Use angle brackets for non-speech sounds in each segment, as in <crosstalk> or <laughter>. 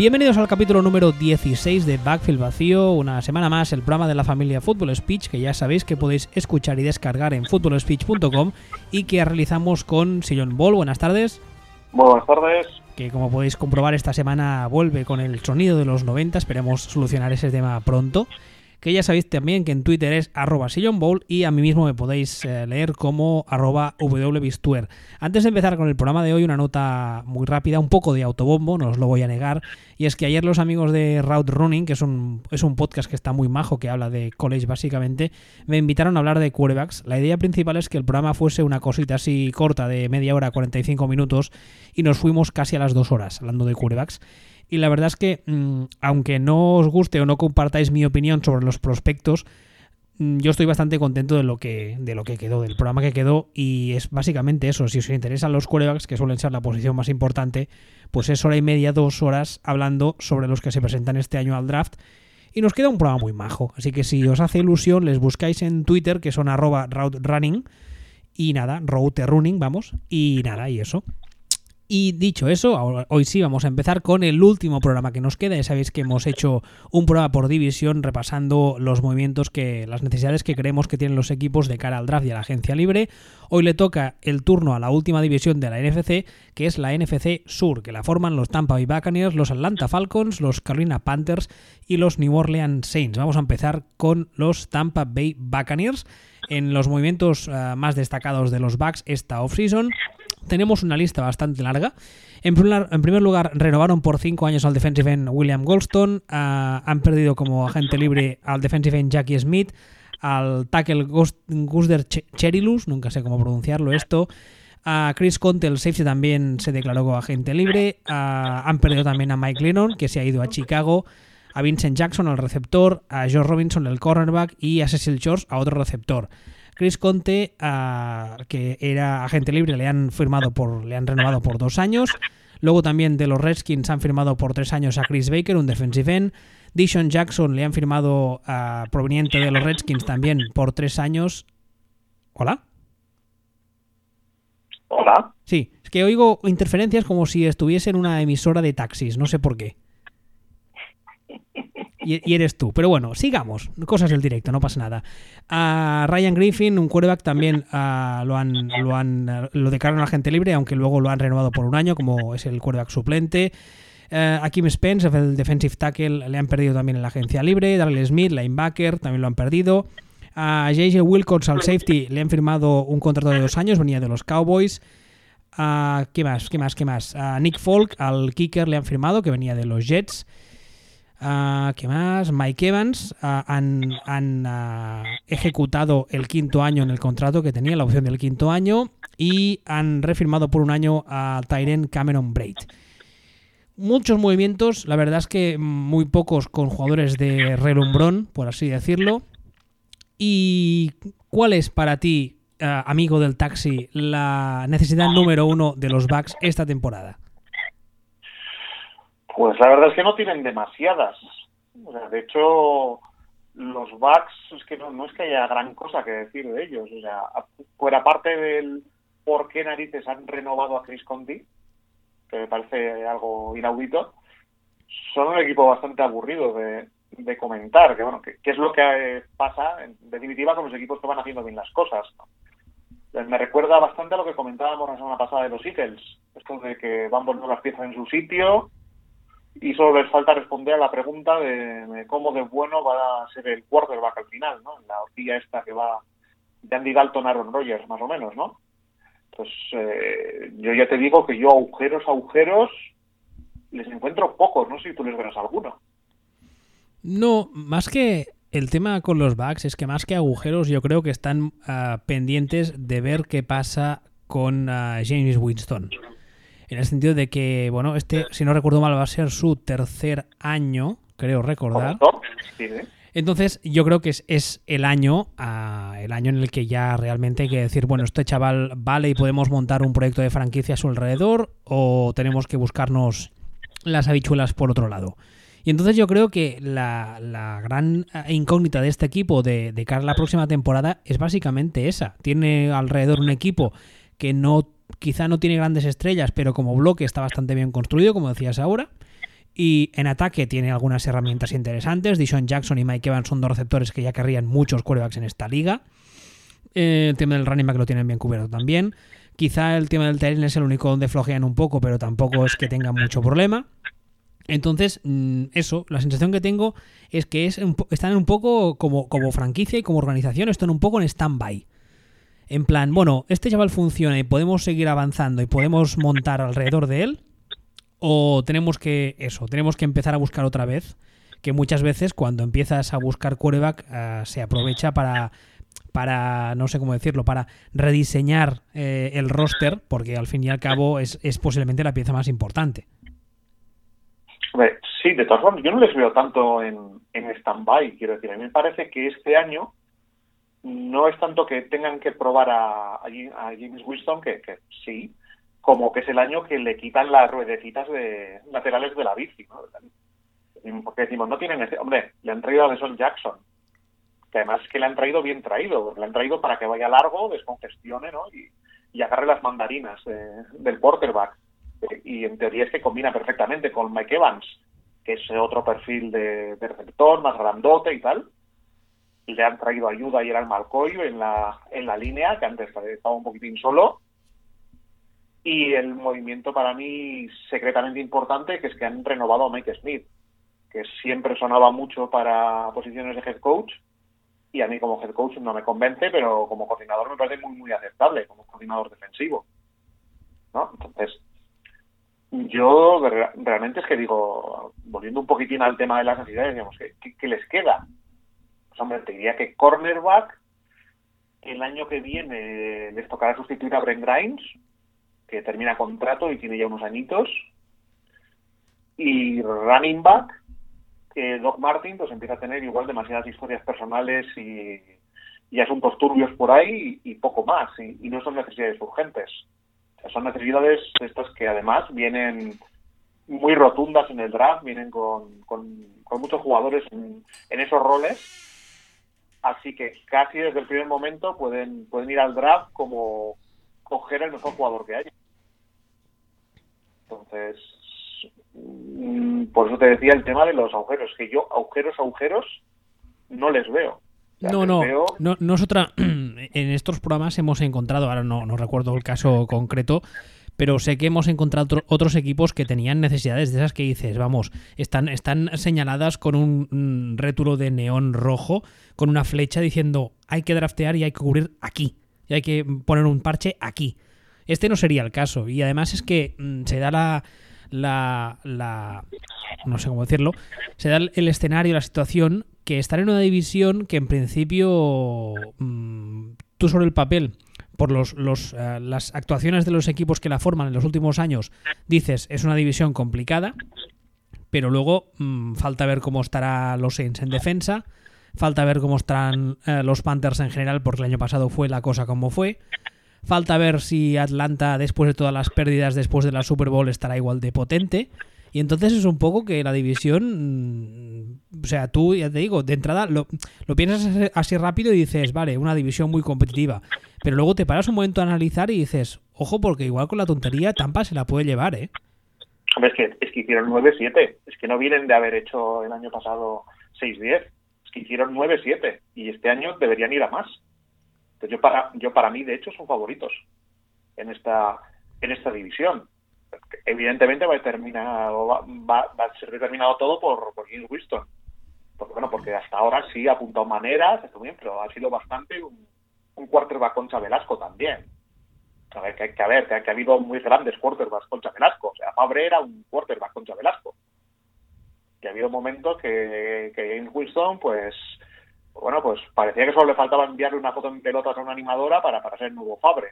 Bienvenidos al capítulo número 16 de Backfield Vacío, una semana más el programa de la familia Fútbol Speech que ya sabéis que podéis escuchar y descargar en footballspeech.com y que realizamos con Sillon Ball. Buenas tardes. Buenas tardes. Que como podéis comprobar esta semana vuelve con el sonido de los 90, esperemos solucionar ese tema pronto que ya sabéis también que en Twitter es arroba Bowl y a mí mismo me podéis eh, leer como arroba wbistuer. Antes de empezar con el programa de hoy, una nota muy rápida, un poco de autobombo, no os lo voy a negar, y es que ayer los amigos de Route Running, que es un, es un podcast que está muy majo, que habla de college básicamente, me invitaron a hablar de quarterbacks. La idea principal es que el programa fuese una cosita así corta de media hora, 45 minutos, y nos fuimos casi a las dos horas hablando de quarterbacks. Y la verdad es que, mm, aunque no os guste o no compartáis mi opinión sobre los prospectos, mm, yo estoy bastante contento de lo que de lo que quedó, del programa que quedó, y es básicamente eso. Si os interesan los quarterbacks, que suelen ser la posición más importante, pues es hora y media, dos horas hablando sobre los que se presentan este año al draft. Y nos queda un programa muy majo. Así que si os hace ilusión, les buscáis en Twitter, que son arroba running. Y nada, route running, vamos. Y nada, y eso. Y dicho eso, hoy sí vamos a empezar con el último programa que nos queda. Ya sabéis que hemos hecho un programa por división repasando los movimientos que, las necesidades que creemos que tienen los equipos de cara al draft y a la agencia libre. Hoy le toca el turno a la última división de la NFC, que es la NFC Sur, que la forman los Tampa Bay Buccaneers, los Atlanta Falcons, los Carolina Panthers y los New Orleans Saints. Vamos a empezar con los Tampa Bay Buccaneers. En los movimientos eh, más destacados de los Bucks esta offseason tenemos una lista bastante larga. En primer, lugar, renovaron por 5 años al defensive end William Goldstone. Ah, han perdido como agente libre al defensive end Jackie Smith, al tackle Gusder Cherilus, nunca sé cómo pronunciarlo esto. A Chris Conte, el safety, también se declaró como agente libre. Han perdido también a Mike Lennon, que se ha ido a Chicago. A Vincent Jackson, el receptor. A George Robinson, el cornerback. Y a Cecil George, a otro receptor. Chris Conte, que era agente libre, le han firmado por, le han renovado por dos años. Luego también de los Redskins han firmado por tres años a Chris Baker, un defensive end. Dishon Jackson le han firmado proveniente de los Redskins también por tres años. ¿Hola? Hola. Sí, es que oigo interferencias como si estuviese en una emisora de taxis, no sé por qué y, eres tú. Pero bueno, sigamos. Cosas del directo, no pasa nada. A Ryan Griffin, un quarterback, también lo han lo han lo declararon agente libre, aunque luego lo han renovado por un año, como es el quarterback suplente. a Kim Spence, el defensive tackle, le han perdido también en la agencia libre. Darrell Smith, linebacker, también lo han perdido. A JJ Wilcox, al safety, le han firmado un contrato de dos años, venía de los Cowboys. A, ¿Qué más? ¿Qué más? ¿Qué más? A Nick Folk, al kicker, le han firmado, que venía de los Jets. Uh, ¿Qué más? Mike Evans uh, han, uh, ejecutado el quinto año en el contrato que tenía, la opción del quinto año, y han refirmado por un año a Tyren Cameron Braid. Muchos movimientos, la verdad es que muy pocos con jugadores de relumbrón, por así decirlo. ¿Y cuál es para ti, amigo del taxi, la necesidad número uno de los Bucks esta temporada? Pues la verdad es que no tienen demasiadas. O sea, de hecho, los Bucks es que no, es que haya gran cosa que decir de ellos. O sea, fuera parte del por qué narices han renovado a Chris Conti, que me parece algo inaudito, son un equipo bastante aburrido de, comentar, que bueno, que, es lo que pasa en definitiva con los equipos que van haciendo bien las cosas. Me recuerda bastante a lo que comentábamos la semana pasada de los Eagles, esto de que van poniendo las piezas en su sitio, y solo les falta responder a la pregunta de, cómo de bueno va a ser el quarterback al final, ¿no? La horquilla esta que va de Andy Dalton a Aaron Rodgers, más o menos, ¿no? Pues eh, yo ya te digo que yo agujeros, agujeros, les encuentro pocos, no sé si tú les verás alguno. No, más que el tema con los bugs es que más que agujeros yo creo que están ah, pendientes de ver qué pasa con ah, James Winston en el sentido de que, bueno, este, si no recuerdo mal, va a ser su tercer año, creo recordar. Entonces, yo creo que es, el año, ah, el año en el que ya realmente hay que decir, bueno, este chaval vale y podemos montar un proyecto de franquicia a su alrededor, o tenemos que buscarnos las habichuelas por otro lado. Y entonces yo creo que la, gran ah, incógnita de este equipo de, de cara a la próxima temporada es básicamente esa. Tiene alrededor un equipo que no quizá no tiene grandes estrellas, pero como bloque está bastante bien construido, como decías ahora. Y en ataque tiene algunas herramientas interesantes. Dishon Jackson y Mike Evans son dos receptores que ya querrían muchos quarterbacks en esta liga. Eh, el tema del running back lo tienen bien cubierto también. Quizá el tema del terreno es el único donde flojean un poco, pero tampoco es que tengan mucho problema. Entonces, mm, eso, la sensación que tengo es que es están un poco como, como franquicia y como organización, están un poco en stand-by. En plan, bueno, este chaval funciona y podemos seguir avanzando y podemos montar alrededor de él. O tenemos que, eso, tenemos que empezar a buscar otra vez. Que muchas veces cuando empiezas a buscar quarterback eh, se aprovecha para, para, no sé cómo decirlo, para rediseñar eh, el roster, porque al fin y al cabo es, es posiblemente la pieza más importante sí, de todas formas, yo no les veo tanto en, en stand-by, quiero decir. A mí me parece que este año no es tanto que tengan que probar a, a James Winston, que, sí, como que es el año que le quitan las ruedecitas de, laterales de la bici. ¿no? Porque decimos, no tienen ese. Hombre, le han traído a Deson Jackson, que además es que le han traído bien traído. Le han traído para que vaya largo, descongestione ¿no? y agarre las mandarinas del quarterback y en teoría es que combina perfectamente con Mike Evans, que es otro perfil de, receptor, más grandote y tal. Y le han traído ayuda y era el Malcoyo en la, en la línea, que antes estaba un poquitín solo. Y el movimiento para mí secretamente importante, que es que han renovado a Mike Smith, que siempre sonaba mucho para posiciones de head coach. Y a mí como head coach no me convence, pero como coordinador me parece muy, muy aceptable, como coordinador defensivo. ¿no? Entonces, yo realmente es que digo, volviendo un poquitín al tema de las necesidades, digamos, ¿qué, les queda? Hombre, te diría que cornerback, el año que viene les tocará sustituir a Brent Grimes, que termina contrato y tiene ya unos añitos. Y running back, que Doc Martin pues empieza a tener igual demasiadas historias personales y, asuntos turbios por ahí y, poco más, y no son necesidades urgentes son necesidades estas que además vienen muy rotundas en el draft, vienen con, con, muchos jugadores en, esos roles. Así que casi desde el primer momento pueden, pueden ir al draft como coger el mejor jugador que haya. Entonces, mm, por eso te decía el tema de los agujeros, que yo agujeros, agujeros, no les veo. No, no, no, no es otra. <clears throat> En estos programas hemos encontrado, ahora no, no recuerdo el caso concreto, pero sé que hemos encontrado otros equipos que tenían necesidades de esas que dices, vamos, están, están señaladas con un rétulo de neón rojo, con una flecha diciendo hay que draftear y hay que cubrir aquí, y hay que poner un parche aquí. Este no sería el caso, y además es que mm, se da la, la, la, no sé cómo decirlo, se da el escenario, la situación que estar en una división que en principio mm, tú sobre el papel por los, eh, las actuaciones de los equipos que la forman en los últimos años dices es una división complicada pero luego mm, falta ver cómo estará los Saints en defensa falta ver cómo estarán eh, los Panthers en general porque el año pasado fue la cosa como fue. Falta ver si Atlanta después de todas las pérdidas después de la Super Bowl estará igual de potente. Y entonces es un poco que la división, mm, o sea, tú ya te digo, de entrada lo, piensas así rápido y dices, vale, una división muy competitiva. Pero luego te paras un momento a analizar y dices, ojo, porque igual con la tontería Tampa se la puede llevar, ¿eh? Hombre, es que, hicieron 9-7. Es que no vienen de haber hecho el año pasado 6-10. Es que hicieron 9-7. Y este año deberían ir a más. Entonces yo para, yo para mí, de hecho, son favoritos en esta, en esta división evidentemente va a, terminar, va, a ser determinado todo por, por Winston. Porque, bueno, porque hasta ahora sí ha apuntado maneras, está bien, pero ha sido bastante un, un quarterback concha Velasco también. A ver, que, que, a ver, que, ha habido muy grandes quarterbacks concha Velasco. O sea, Fabre era un quarterback concha Velasco. Que ha habido momentos que, que James Winston, pues, bueno, pues parecía que solo le faltaba enviarle una foto en pelotas a una animadora para, para ser el nuevo Fabre.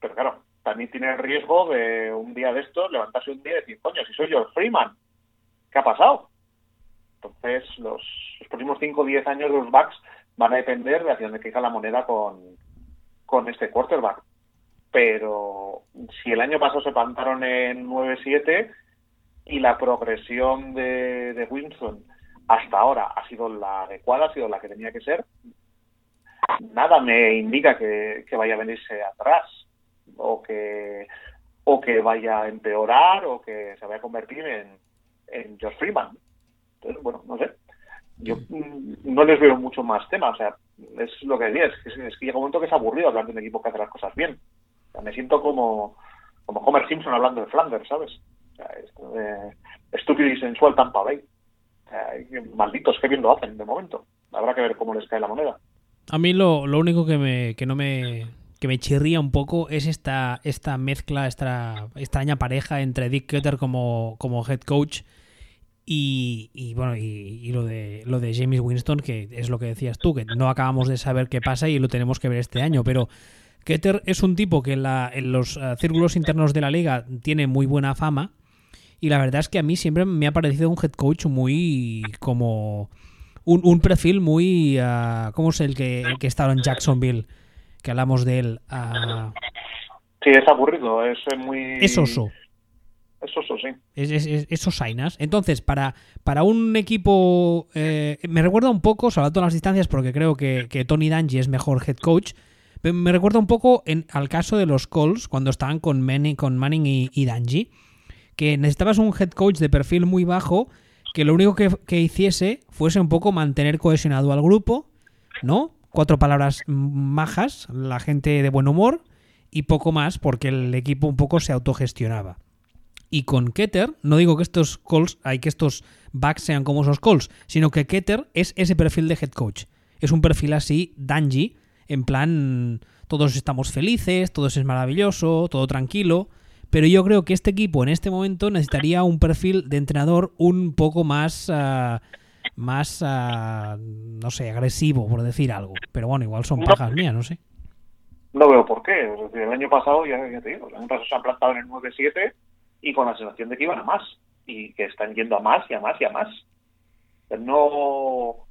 Pero claro, también tiene el riesgo de un día de estos levantarse un día y decir, coño, si soy yo Freeman, ¿qué ha pasado? Entonces, los, próximos 5 o 10 años de los backs van a depender de hacia dónde caiga la moneda con, con este quarterback. Pero si el año pasado se plantaron en 9-7 y la progresión de, de Winston hasta ahora ha sido la adecuada, ha sido la que tenía que ser, nada me indica que, que vaya a venirse atrás o que o que vaya a empeorar o que se vaya a convertir en, en George Freeman. Entonces, bueno, no sé. Yo mm, no les veo mucho más tema. O sea, es lo que decía, es que, es que llega un momento que es aburrido hablar de un equipo que hace las cosas bien. O sea, me siento como, como Homer Simpson hablando de Flanders, ¿sabes? O sea, esto de estúpido y sensual Tampa Bay. O sea, malditos, que bien lo hacen de momento. Habrá que ver cómo les cae la moneda. A mí lo, lo único que, me, que no me que me chirría un poco es esta, esta mezcla, esta extraña pareja entre Dick Cutter como, como head coach y, y bueno, y, y, lo de lo de James Winston, que es lo que decías tú, que no acabamos de saber qué pasa y lo tenemos que ver este año, pero Keter es un tipo que en, la, en los uh, círculos internos de la liga tiene muy buena fama y la verdad es que a mí siempre me ha parecido un head coach muy como un, un perfil muy uh, ¿cómo es el que, el que estaba en Jacksonville? que hablamos de él. Uh... Sí, es aburrido, es muy... Es oso. Es oso, sí. Es, es, es, es osainas. Entonces, para, para un equipo... Eh, me recuerda un poco, salvando las distancias, porque creo que, que Tony Dungy es mejor head coach, me recuerda un poco en, al caso de los Colts, cuando estaban con Manning, con Manning y, y que necesitabas un head coach de perfil muy bajo, que lo único que, que hiciese fuese un poco mantener cohesionado al grupo, ¿no? cuatro palabras majas, la gente de buen humor y poco más porque el equipo un poco se autogestionaba. Y con Keter, no digo que estos calls, hay que estos backs sean como esos calls, sino que Keter es ese perfil de head coach. Es un perfil así, Danji, en plan, todos estamos felices, todo es maravilloso, todo tranquilo. Pero yo creo que este equipo en este momento necesitaría un perfil de entrenador un poco más. Uh, más, uh, no sé, agresivo, por decir algo. Pero bueno, igual son pajas mías, no sé. No veo por qué. Es decir, el año pasado, ya, ya te digo, el año pasado se han plantado en el 9-7 y con la sensación de que iban a más. Y que están yendo a más y a más y a más. No,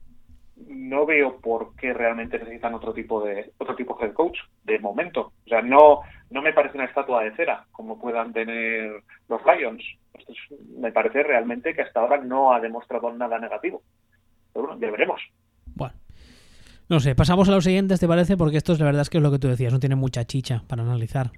no veo por qué realmente necesitan otro tipo de otro tipo de coach de momento. O sea, no no me parece una estatua de cera como puedan tener los Lions. Esto es, me parece realmente que hasta ahora no ha demostrado nada negativo. Pero bueno, ya veremos. Bueno. No sé, pasamos a los siguientes, ¿te parece? Porque esto es la verdad es que es lo que tú decías, no tiene mucha chicha para analizar.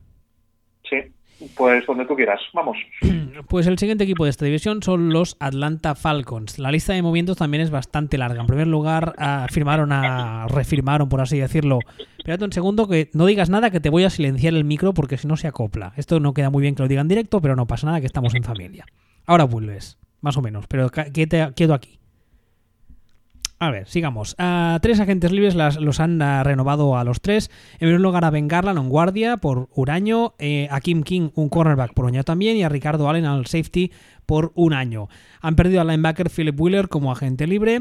Pues donde tú quieras, vamos. <clears throat> Pues el siguiente equipo de esta división son los Atlanta Falcons. La lista de movimientos también es bastante larga. En primer lugar, firmaron a. refirmaron, por así decirlo. Espérate un segundo, que no digas nada, que te voy a silenciar el micro porque si no se acopla. Esto no queda muy bien que lo digan en directo, pero no pasa nada, que estamos en familia. Ahora vuelves, más o menos, pero quedo aquí. A ver, sigamos. Uh, tres agentes libres las, los han uh, renovado a los tres. En primer lugar a Ben Garland, un guardia, por un año. Eh, a Kim King, un cornerback, por un año también. Y a Ricardo Allen, al safety, por un año. Han perdido al linebacker Philip Wheeler como agente libre.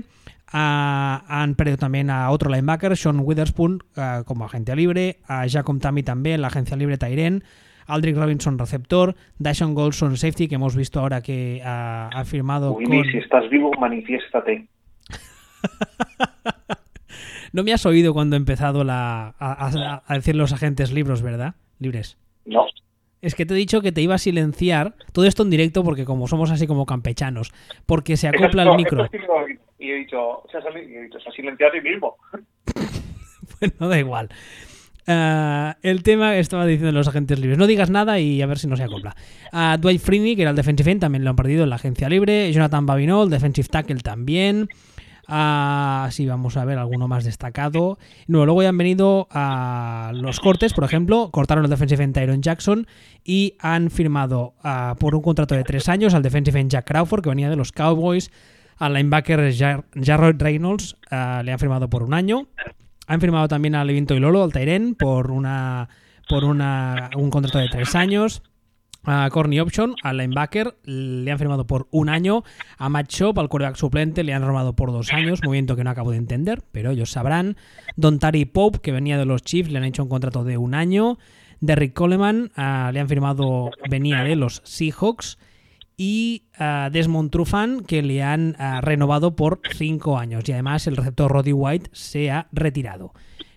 Uh, han perdido también a otro linebacker, Sean Witherspoon, como agente libre. A Jacob Tammy también, la agencia libre Tyren. Aldrich Robinson, receptor. Dyson Goldson, safety, que hemos visto ahora que ha firmado Willy, con... si estás vivo, manifiéstate. <laughs> no me has oído cuando he empezado la, a, a, decir los agentes libros, ¿verdad? Libres. No. Es que te he dicho que te iba a silenciar todo esto en directo porque como somos así como campechanos, porque se acopla el micro. sí y he dicho, se ha, silenciado a mismo. <laughs> bueno, da igual. Ah, el tema estaba diciendo los agentes libres. No digas nada y a ver si no se acopla. A Dwight Freeney, que era el defensive end, también lo han perdido en la agencia libre. Jonathan Babinol, defensive tackle también. Ah, sí, vamos a ver alguno más destacado. No, luego ya han venido a los cortes, por ejemplo, cortaron el defensive end Tyron Jackson y han firmado ah, por un contrato de tres años al defensive end Jack Crawford, que venía de los Cowboys, al linebacker Jar Jarrod Reynolds, ah, le han firmado por un año. Han firmado también a Levinto y Lolo, al Tyren, por una por una, un contrato de tres años. A Corny Option, al linebacker, le han firmado por un año. A Matt Shop, al quarterback suplente, le han firmado por dos años. Movimiento que no acabo de entender, pero ellos sabrán. Don Tari Pope, que venía de los Chiefs, le han hecho un contrato de un año. Derrick Coleman, uh, le han firmado, venía de los Seahawks. Y uh, Desmond Trufant, que le han uh, renovado por cinco años. Y además el receptor Roddy White se ha retirado.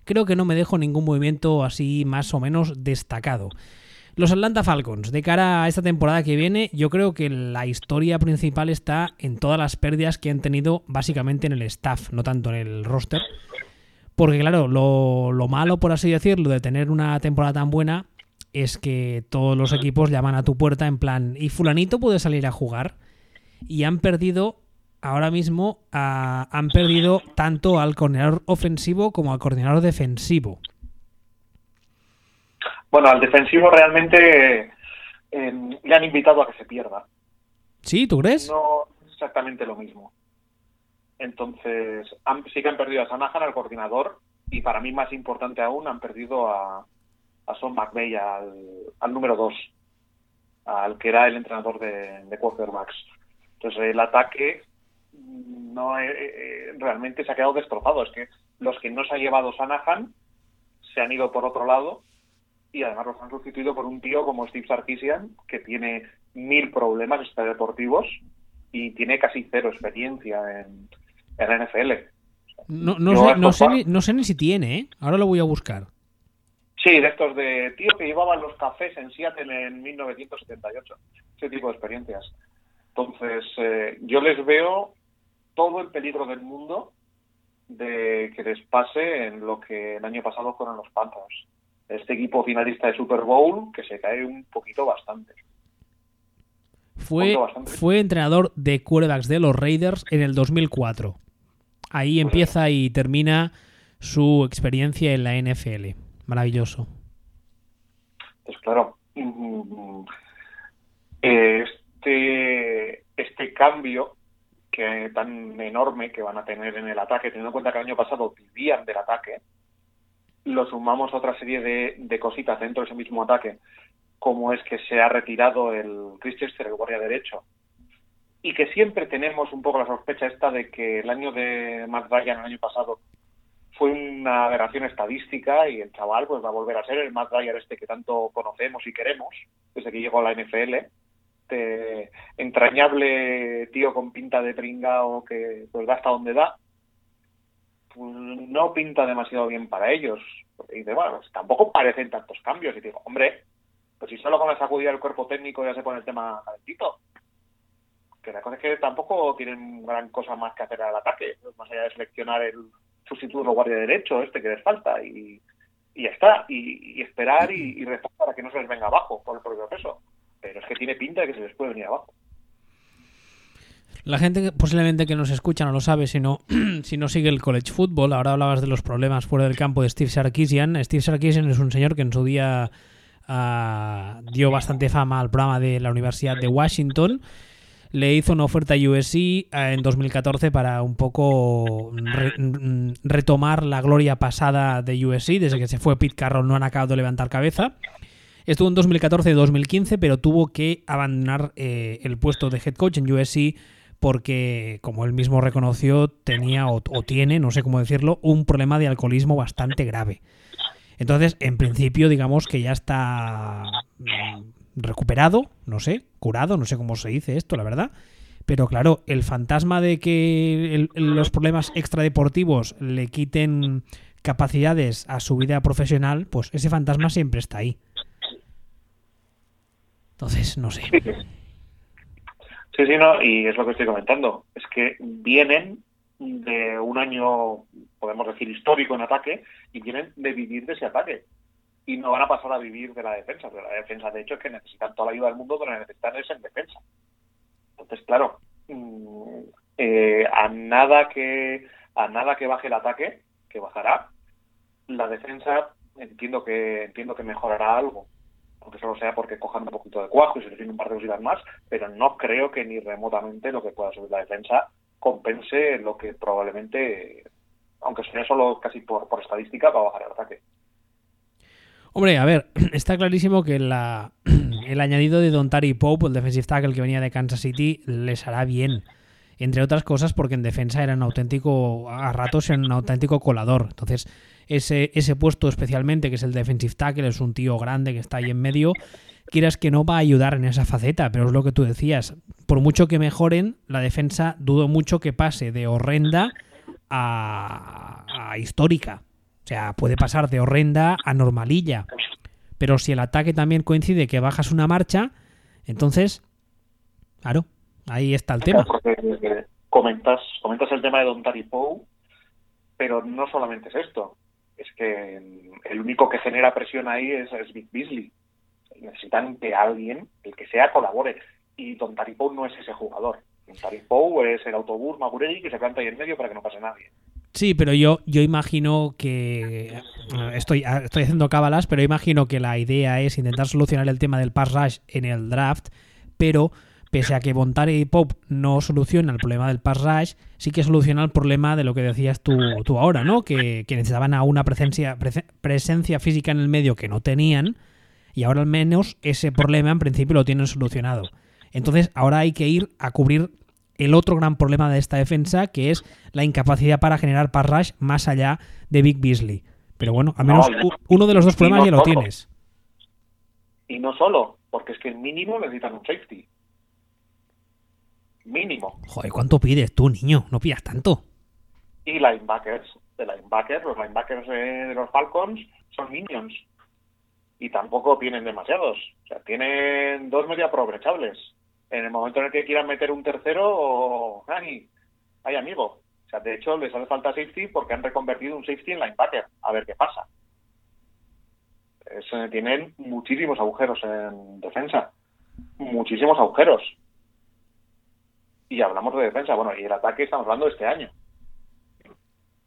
Creo que no me dejo ningún movimiento así más o menos destacado. Los Atlanta Falcons, de cara a esta temporada que viene, yo creo que la historia principal está en todas las pérdidas que han tenido básicamente en el staff, no tanto en el roster. Porque claro, lo, lo malo, por así decirlo, de tener una temporada tan buena es que todos los equipos llaman a tu puerta en plan, ¿y fulanito puede salir a jugar? y han perdido ahora mismo han perdido tanto al coordinador ofensivo como al coordinador defensivo. Bueno, al defensivo realmente eh, le han invitado a que se pierda. ¿Sí? ¿Tú crees? No exactamente lo mismo. Entonces, sí que han perdido a Sanahan, al coordinador, y para mí más importante aún, han perdido a, a Son McVeigh, al, número 2, al que era el entrenador de, de quarterbacks. Entonces, el ataque no eh, eh, realmente se ha quedado destrozado. Es que los que no se ha llevado Sanahan se han ido por otro lado y además los han sustituido por un tío como Steve Sarkisian, que tiene mil problemas deportivos y tiene casi cero experiencia en, en la NFL. No, no, sé, no, sé ni, no sé ni si tiene, ¿eh? Ahora lo voy a buscar. Sí, de estos de tíos que llevaban los cafés en Seattle en 1978. Ese tipo de experiencias. Entonces, eh, yo les veo todo el peligro del mundo de que les pase en lo que el año pasado fueron los Panthers. Este equipo finalista de Super Bowl que se cae un poquito bastante. Fue, fue entrenador de quarterbacks de los Raiders en el 2004. Ahí empieza y termina su experiencia en la NFL. Maravilloso. Pues claro, mm, este, este cambio que tan enorme que van a tener en el ataque, teniendo en cuenta que el año pasado vivían del ataque, lo sumamos a otra serie de, cositas dentro de ese mismo ataque, como es que se ha retirado el Christchester, el guardia derecho, y que siempre tenemos un poco la sospecha esta de que el año de Matt Ryan, el año pasado, fue una aberración estadística y el chaval pues va a volver a ser el Matt Ryan este que tanto conocemos y queremos desde que llegó a la NFL. Este entrañable tío con pinta de pringao que pues da hasta donde da, no pinta demasiado bien para ellos. Y de, bueno, pues, tampoco parecen tantos cambios. Y digo, hombre, pues si solo con la sacudida del cuerpo técnico ya se pone el tema calentito que la cosa es que tampoco tienen gran cosa más que hacer al ataque, más allá de seleccionar el sustituto guardia derecho, este que les falta, y, ya está, y, esperar y, rezar para que no se les venga abajo por el propio peso. Pero es que tiene pinta de que se les puede venir abajo. La gente posiblemente que nos escucha no lo sabe si no, <clears throat> si no sigue el college football. Ahora hablabas de los problemas fuera del campo de Steve Sarkisian. Steve Sarkisian es un señor que en su día ah, dio bastante fama al programa de la Universidad de Washington le hizo una oferta a USC eh, en 2014 para un poco retomar la gloria pasada de USC. Desde que se fue Pete Carroll no han acabado de levantar cabeza. Estuvo en 2014 y 2015, pero tuvo que abandonar eh, el puesto de head coach en USC porque, como él mismo reconoció, tenía o, tiene, no sé cómo decirlo, un problema de alcoholismo bastante grave. Entonces, en principio, digamos que ya está mm, recuperado, no sé, curado, no sé cómo se dice esto, la verdad. Pero claro, el fantasma de que los problemas extradeportivos le quiten capacidades a su vida profesional, pues ese fantasma siempre está ahí. Entonces, no sé. <laughs> Sí, sí, no, y es lo que estoy comentando. Es que vienen de un año, podemos decir, histórico en ataque, y vienen de vivir de ese ataque y no van a pasar a vivir de la defensa, porque la defensa de hecho es que necesitan toda la ayuda del mundo, pero necesitan es en defensa. Entonces, claro, mm, eh, a nada que a nada que baje el ataque, que bajará, la defensa entiendo que entiendo que mejorará algo, aunque solo sea porque cojan un poquito de cuajo y se les un par de cositas más, pero no creo que ni remotamente lo que pueda subir la defensa compense lo que probablemente, aunque sea solo casi por, estadística, va a bajar el ataque. Hombre, a ver, <clears throat> está clarísimo que la, <clears throat> el añadido de Don Tari Pope, el defensive tackle que venía de Kansas City, les hará bien. Entre otras cosas porque en defensa era un auténtico, a ratos era un auténtico colador. Entonces, ese, ese puesto especialmente, que es el defensive tackle, es un tío grande que está ahí en medio, quieras que no va a ayudar en esa faceta, pero es lo que tú decías. Por mucho que mejoren, la defensa dudo mucho que pase de horrenda a histórica. O sea, puede pasar de horrenda a normalilla. Pero si el ataque también coincide que bajas una marcha, entonces, claro, ahí está el tema. comentas, comentas el tema de Don Tari pero no solamente es esto. Es que el único que genera presión ahí es, es Big Beasley. Necesitan que alguien, el que sea, colabore. Y Don Tari no es ese jugador. Tarik Poe es el autobús Magurelli que se planta ahí en medio para que no pase nadie. Sí, pero yo, yo imagino que. eh, Estoy, estoy haciendo cábalas, pero imagino que la idea es intentar solucionar el tema del pass rush en el draft, pero pese a que Bontare y Pop no soluciona el problema del pass rush, sí que soluciona el problema de lo que decías tú, tú ahora, ¿no? Que, que necesitaban a una presencia, prese- presencia física en el medio que no tenían, y ahora al menos ese problema en principio lo tienen solucionado. Entonces ahora hay que ir a cubrir el otro gran problema de esta defensa, que es la incapacidad para generar pass rush más allá de Big Beasley. Pero bueno, al menos No, uno de los dos problemas no ya lo solo. tienes. Y no solo, porque es que mínimo necesitan un safety. Mínimo. Joder, ¿cuánto pides tú, niño? No pidas tanto. Y linebackers. De linebackers, los linebackers de los Falcons son minions. Y tampoco tienen demasiados. O sea, tienen dos media aprovechables. En el momento en el que quieran meter un tercero, ¡ay! Hay amigo. O sea, de hecho, les hace falta safety porque han reconvertido un safety en linebacker. A ver qué pasa. Es, tienen muchísimos agujeros en defensa. Muchísimos agujeros. Y hablamos de defensa. Bueno, y el ataque estamos hablando de este año.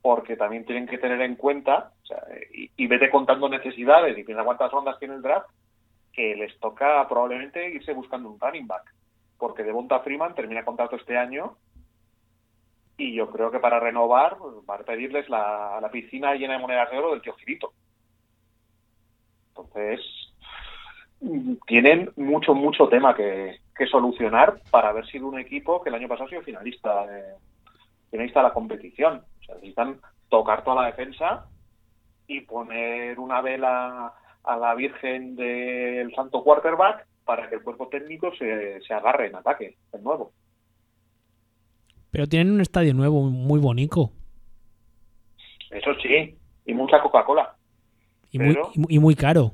Porque también tienen que tener en cuenta, y, vete contando necesidades y piensa cuántas rondas tiene el draft, que les toca probablemente irse buscando un running back. Porque Devonta Freeman termina contrato este año y yo creo que para renovar pues, va a pedirles la, la piscina llena de monedas de oro del tío Girito. Entonces, tienen mucho, mucho tema que, que solucionar para haber sido un equipo que el año pasado ha sido finalista de, finalista de la competición. O sea, necesitan tocar toda la defensa y poner una vela a la Virgen del Santo Quarterback para que el cuerpo técnico se, se agarre en ataque de nuevo. Pero tienen un estadio nuevo muy bonito. Eso sí, y mucha Coca-Cola. Y muy, Pero- y muy- y muy caro.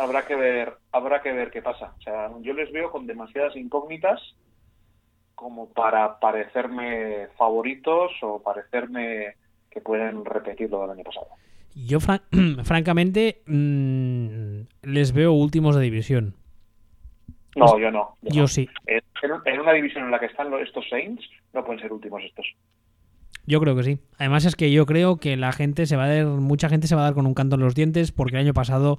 Habrá que ver, habrá que ver qué pasa. O sea, yo les veo con demasiadas incógnitas como para parecerme favoritos o parecerme que pueden repetir lo del año pasado. Yo, fran- <clears throat> francamente, mm, les veo últimos de división. No, yo no. yo Yo no. sí. En, en una división en la que están estos Saints, no pueden ser últimos estos. Yo creo que sí. Además es que yo creo que la gente se va a dar, mucha gente se va a dar con un canto en los dientes porque el año pasado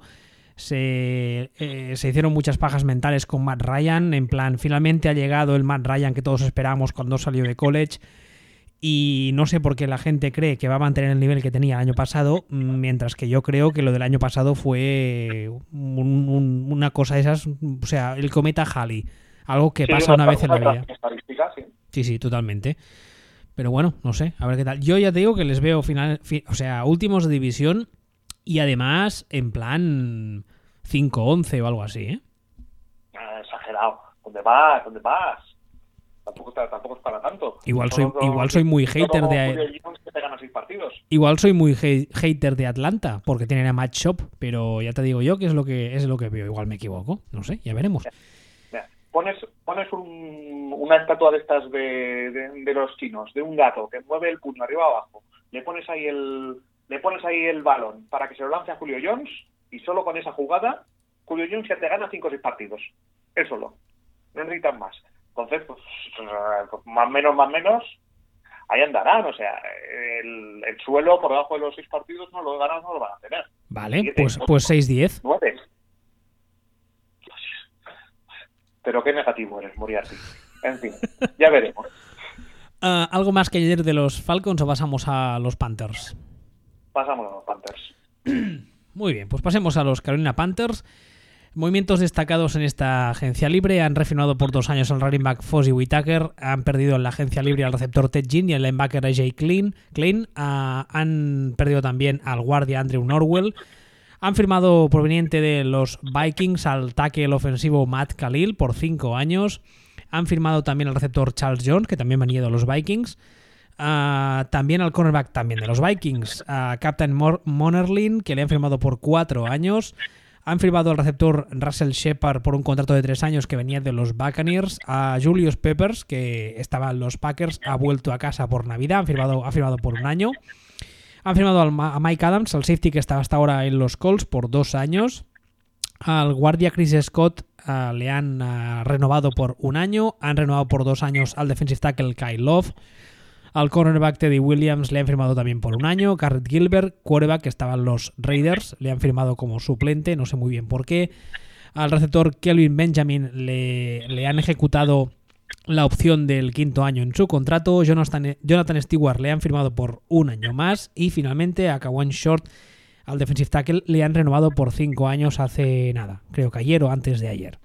se, eh, se hicieron muchas pajas mentales con Matt Ryan. En plan, finalmente ha llegado el Matt Ryan que todos esperábamos cuando salió de college. Y no sé por qué la gente cree que va a mantener el nivel que tenía el año pasado, mientras que yo creo que lo del año pasado fue un- un- una cosa de esas, o sea, el cometa Halley. Algo que Sí, pasa una vez en la vida. sí. Sí, sí, totalmente. Pero bueno, no sé, a ver qué tal. Yo ya te digo que les veo final, fi- o sea, últimos de división y además en plan 5-11 o algo así, ¿eh? Ah, exagerado. ¿Dónde vas? ¿Dónde vas? Tampoco, tampoco es para tanto. Igual soy, igual soy muy hater de seis partidos. igual soy muy hater de Atlanta porque tienen a Match Shop, pero ya te digo yo que es lo que es lo que veo. Igual me equivoco, no sé, ya veremos. Mira, pones pones un- una estatua de estas de, de- de los chinos, de un gato que mueve el puño arriba abajo, le pones ahí el le pones ahí el balón para que se lo lance a Julio Jones y solo con esa jugada Julio Jones ya te gana 5 o 6 partidos. Él solo. No necesitan más. Entonces, pues, pues, más menos, más menos, ahí andarán. O sea, el, el suelo por debajo de los 6 partidos no lo ganan, no lo van a tener. Vale, pues pues 6-10. 9. Pero qué negativo eres, Moriarty. En fin, ya veremos. <laughs> Ah, ¿Algo más que añadir de los Falcons o pasamos a los Panthers? Pasamos a los Panthers. <clears throat> Muy bien, pues pasemos a los Carolina Panthers. Movimientos destacados en esta agencia libre. Han refinado por dos años al running back Fozzie Whitaker. Han perdido en la agencia libre al receptor Ted Ginn y al linebacker AJ Klein. Klein. Ah, han perdido también al guardia Andrew Norwell. Han firmado proveniente de los Vikings al tackle ofensivo Matt Khalil por cinco años. Han firmado también al receptor Charles Jones, que también venía de los Vikings. Ah, también al cornerback también de los Vikings, a Captain Monerlin, que le han firmado por cuatro años. Han firmado al receptor Russell Shepard por un contrato de tres años que venía de los Buccaneers. A Julius Peppers, que estaba en los Packers, ha vuelto a casa por Navidad. Han firmado, ha firmado por un año. Han firmado a Mike Adams, al safety que estaba hasta ahora en los Colts, por dos años. Al guardia Chris Scott uh, le han uh, renovado por un año, han renovado por dos años al defensive tackle Kyle Love, al cornerback Teddy Williams le han firmado también por un año, Garrett Gilbert, quarterback que estaban los Raiders, le han firmado como suplente, no sé muy bien por qué. Al receptor Kelvin Benjamin le, le han ejecutado la opción del quinto año en su contrato. Jonathan, Stewart le han firmado por un año más. Y finalmente a Kawan Short, al defensive tackle, le han renovado por cinco años hace nada. Creo que ayer o antes de ayer.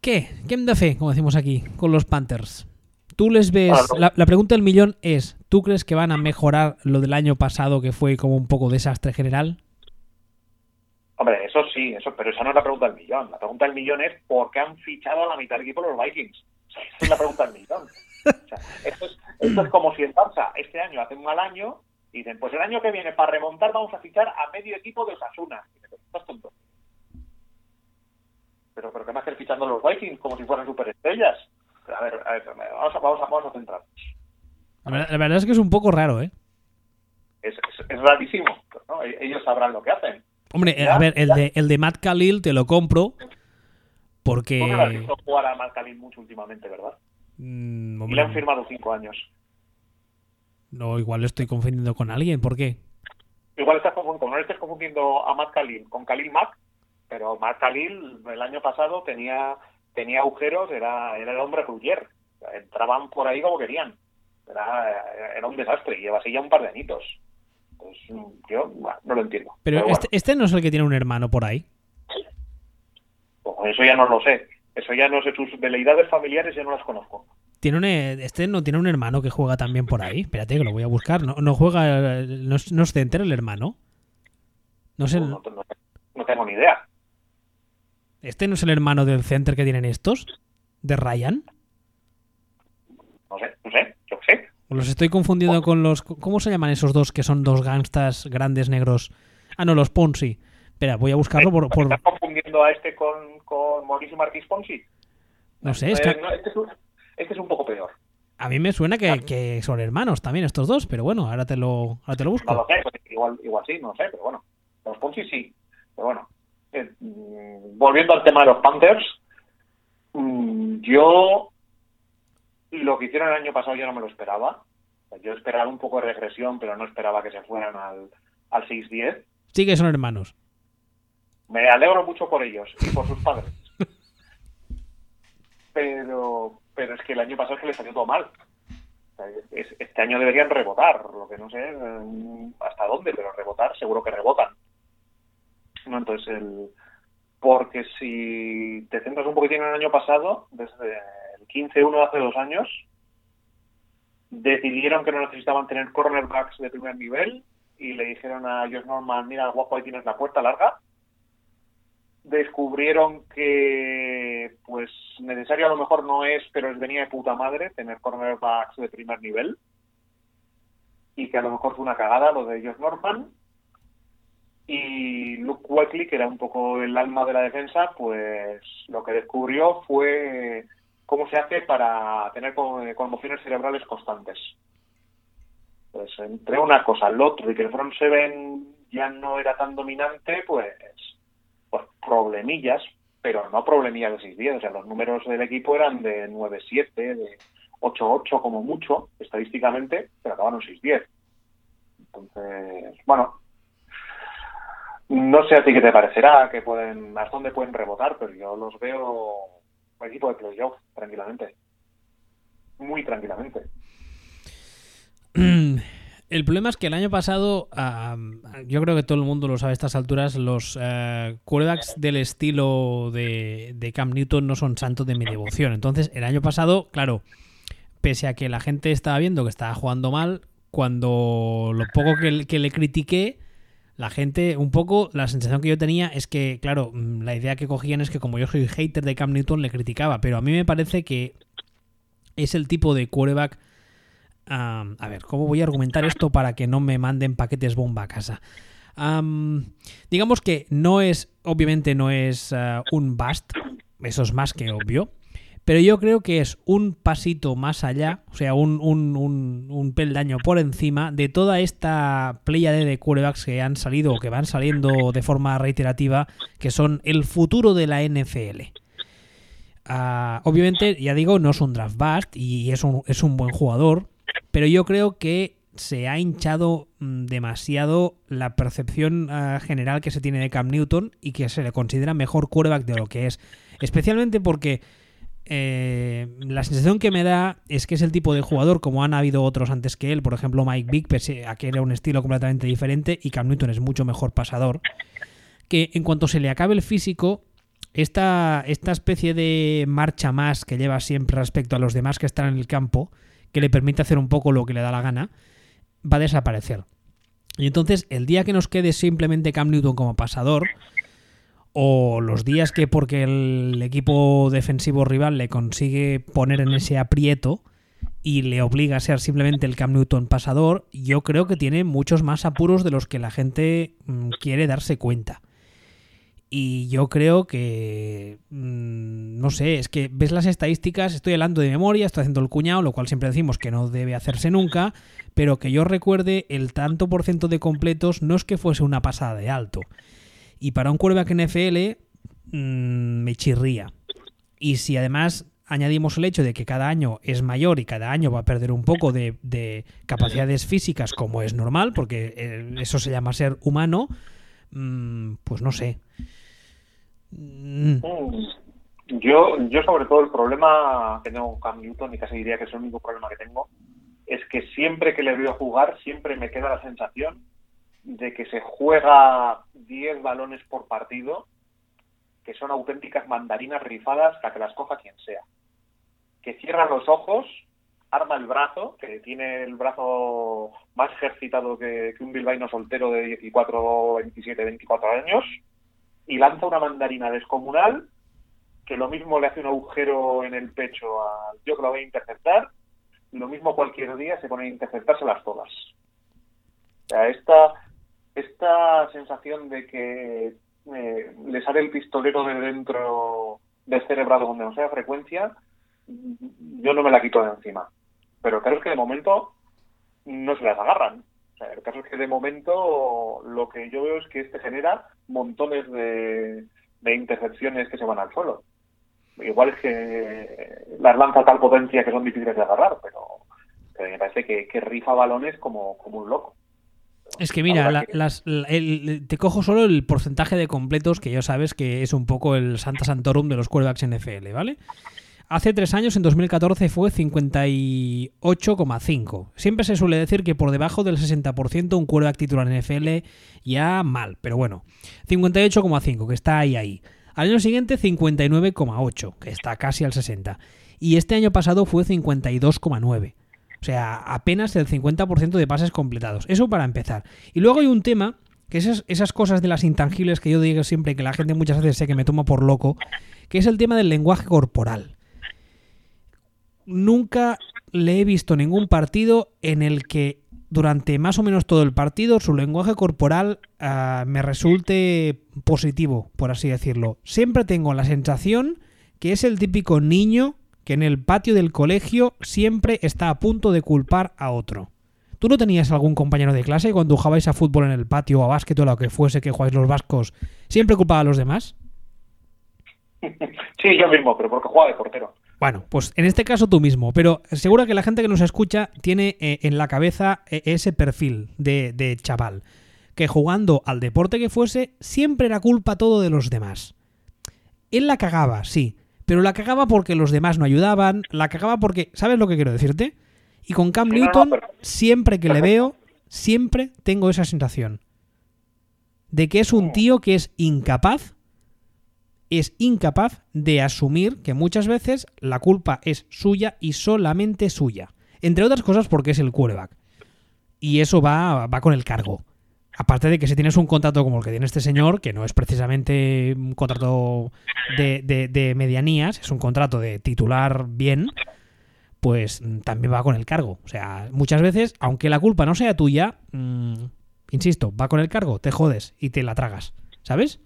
¿Qué? ¿Qué me da fe, como decimos aquí, con los Panthers? ¿Tú les ves? La, la, pregunta del millón es: ¿tú crees que van a mejorar lo del año pasado que fue como un poco desastre general? Hombre, eso sí, eso, pero esa no es la pregunta del millón. La pregunta del millón es ¿por qué han fichado a la mitad del equipo los Vikings? O sea, esa es la pregunta del millón. O sea, esto, es, esto es como si el Barça este año hace un mal año y dicen, pues el año que viene para remontar vamos a fichar a medio equipo de Osasuna. Y dicen, estás tonto. Pero, pero ¿qué me haces fichando a los Vikings como si fueran superestrellas? A ver, a ver vamos, a, vamos, a, vamos a centrarnos. La verdad, la verdad, es que es un poco raro, ¿eh? Es, es, es rarísimo. ¿no? Ellos sabrán lo que hacen. Hombre, ¿Ya? a ver, el de, el de Matt Khalil te lo compro porque... No has visto jugar a Matt Khalil mucho últimamente, ¿verdad? Mm, y le han firmado cinco años. No, igual estoy confundiendo con alguien. ¿Por qué? Igual estás confundiendo, no estés confundiendo a Matt Khalil con Khalil Mack, pero Matt Khalil el año pasado tenía tenía agujeros, era, era el hombre Ruger. Entraban por ahí como querían. Era, era un desastre y lleva así ya un par de añitos. Pues yo bueno, no lo entiendo. Pero, Pero este, bueno, este no es el que tiene un hermano por ahí. pues eso ya no lo sé. Eso ya no sé, sus veleidades familiares ya no las conozco. Tiene un, este no tiene un hermano que juega también por ahí. Espérate que lo voy a buscar. No, no juega, no, no se entera el hermano. No sé. No, no, no, tengo ni idea. ¿Este no es el hermano del center que tienen estos? ¿De Ryan? No sé, no sé, yo sé. ¿O los estoy confundiendo con los... ¿Cómo se llaman esos dos que son dos gangstas grandes negros? Ah, no, los Ponzi. Espera, voy a buscarlo por... por... ¿Estás confundiendo a este con, con Mauricio Marquis Ponzi? No sé, es que... Eh, no, este, es un, este, es un, poco peor. A mí me suena que, que, son hermanos también estos dos, pero bueno, ahora te lo, ahora te lo busco. No lo sé, pues igual, igual sí, no sé, pero bueno. Los Ponzi sí, pero bueno. Eh, volviendo al tema de los Panthers, mmm, yo lo que hicieron el año pasado yo no me lo esperaba. Yo esperaba un poco de regresión, pero no esperaba que se fueran al, al 6-10. Sí que son hermanos. Me alegro mucho por ellos y por sus padres. <laughs> pero, pero es que el año pasado es que les salió todo mal. Este año deberían rebotar, lo que no sé hasta dónde, pero rebotar seguro que rebotan. Entonces, el, porque si te centras un poquitín en el año pasado, desde el 15-1 de hace dos años, decidieron que no necesitaban tener cornerbacks de primer nivel y le dijeron a Josh Norman, mira, guapo, ahí tienes la puerta larga. Descubrieron que, pues, necesario a lo mejor no es, pero les venía de puta madre tener cornerbacks de primer nivel. Y que a lo mejor fue una cagada lo de Josh Norman y Luke Wakely, que era un poco el alma de la defensa, pues lo que descubrió fue cómo se hace para tener conmociones cerebrales constantes. Pues entre una cosa al otro y que el front seven ya no era tan dominante, pues, pues problemillas, pero no problemillas de 6-10. O sea, los números del equipo eran de 9-7, de 8-8 como mucho, estadísticamente, pero acabaron 6-10. Entonces, bueno, no sé a ti qué te parecerá, que pueden, hasta dónde pueden rebotar, pero yo los veo equipo de playoff, tranquilamente. Muy tranquilamente. <clears throat> El problema es que el año pasado, yo creo que todo el mundo lo sabe a estas alturas, los uh, del estilo de, de Cam Newton no son santos de mi devoción. Entonces, el año pasado, claro, pese a que la gente estaba viendo que estaba jugando mal, cuando lo poco que, que le critiqué, la gente, un poco, la sensación que yo tenía es que, claro, la idea que cogían es que como yo soy hater de Cam Newton, le criticaba, pero a mí me parece que es el tipo de quarterback... A ver, ¿cómo voy a argumentar esto para que no me manden paquetes bomba a casa? Digamos que no es, obviamente no es uh, un bust, eso es más que obvio, pero yo creo que es un pasito más allá, o sea, un, un, un, peldaño por encima de toda esta playa de quarterbacks que han salido o que van saliendo de forma reiterativa, que son el futuro de la NFL. Ah, obviamente, ya digo, no es un draft bust y es un, es un buen jugador, pero yo creo que se ha hinchado mm, demasiado la percepción ah, general que se tiene de Cam Newton y que se le considera mejor quarterback de lo que es. Especialmente porque eh, la sensación que me da es que es el tipo de jugador, como han habido otros antes que él, por ejemplo Mike Vick, pese a que era un estilo completamente diferente, y Cam Newton es mucho mejor pasador, que en cuanto se le acabe el físico, esta, esta especie de marcha más que lleva siempre respecto a los demás que están en el campo, que le permite hacer un poco lo que le da la gana, va a desaparecer. Y entonces, el día que nos quede simplemente Cam Newton como pasador, o los días que porque el equipo defensivo rival le consigue poner en ese aprieto y le obliga a ser simplemente el Cam Newton pasador, yo creo que tiene muchos más apuros de los que la gente mm, quiere darse cuenta. Y yo creo que. Mm, no sé, es que ves las estadísticas, estoy hablando de memoria, estoy haciendo el cuñado, lo cual siempre decimos que no debe hacerse nunca, pero que yo recuerde el tanto por ciento de completos no es que fuese una pasada de alto. Y para un quarterback NFL mm, me chirría. Y si además añadimos el hecho de que cada año es mayor y cada año va a perder un poco de, capacidades físicas como es normal, porque eh, eso se llama ser humano, mm, pues no sé. Mm. Yo, yo sobre todo el problema que tengo con Newton, y casi diría que es el único problema que tengo, es que siempre que le veo jugar, siempre me queda la sensación de que se juega 10 balones por partido, que son auténticas mandarinas rifadas para que las coja quien sea. Que cierra los ojos, arma el brazo, que tiene el brazo más ejercitado que, un bilbaíno soltero de 14, 27, 24 años, y lanza una mandarina descomunal, que lo mismo le hace un agujero en el pecho al yo que lo voy a interceptar, y lo mismo cualquier día se pone a interceptárselas todas. O sea, esta, esta sensación de que eh, le sale el pistolero de dentro del cerebrado donde no frecuencia, yo no me la quito de encima. Pero claro es que de momento no se las agarran. O sea, el caso es que de momento lo que yo veo es que este genera montones de, intercepciones que se van al suelo. Igual es que las lanza tal potencia que son difíciles de agarrar, pero, me parece que, que rifa balones como, como un loco. Es que mira, las, te cojo solo el porcentaje de completos que ya sabes que es un poco el Santa Santorum de los quarterbacks NFL, ¿vale? Hace tres años, en 2014, fue 58,5. Siempre se suele decir que por debajo del 60% un quarterback titular en NFL ya mal, pero bueno. 58,5, que está ahí ahí. Al año siguiente, 59,8, que está casi al 60. Y este año pasado fue 52,9. O sea, apenas el 50% de pases completados. Eso para empezar. Y luego hay un tema, que es esas cosas de las intangibles que yo digo siempre, que la gente muchas veces sé que me toma por loco, que es el tema del lenguaje corporal. Nunca le he visto ningún partido en el que durante más o menos todo el partido su lenguaje corporal ah, me resulte positivo, por así decirlo. Siempre tengo la sensación que es el típico niño que en el patio del colegio siempre está a punto de culpar a otro. ¿Tú no tenías algún compañero de clase cuando jugabais a fútbol en el patio o a básquet o lo que fuese que jugáis los vascos, siempre culpaba a los demás? <laughs> Sí, yo mismo, pero porque jugaba de portero. Bueno, pues en este caso tú mismo, pero seguro que la gente que nos escucha tiene eh, en la cabeza eh, ese perfil de, de chaval, que jugando al deporte que fuese, siempre era culpa todo de los demás. Él la cagaba, sí, pero la cagaba porque los demás no ayudaban, la cagaba porque, ¿sabes lo que quiero decirte? Y con Cam Newton, siempre que le veo, siempre tengo esa sensación de que es un tío que es incapaz, es incapaz de asumir que muchas veces la culpa es suya y solamente suya. Entre otras cosas porque es el quarterback. Y eso va, va con el cargo. Aparte de que si tienes un contrato como el que tiene este señor, que no es precisamente un contrato de, medianías, es un contrato de titular bien, pues también va con el cargo. O sea, muchas veces, aunque la culpa no sea tuya, mm, insisto, va con el cargo, te jodes y te la tragas, ¿sabes?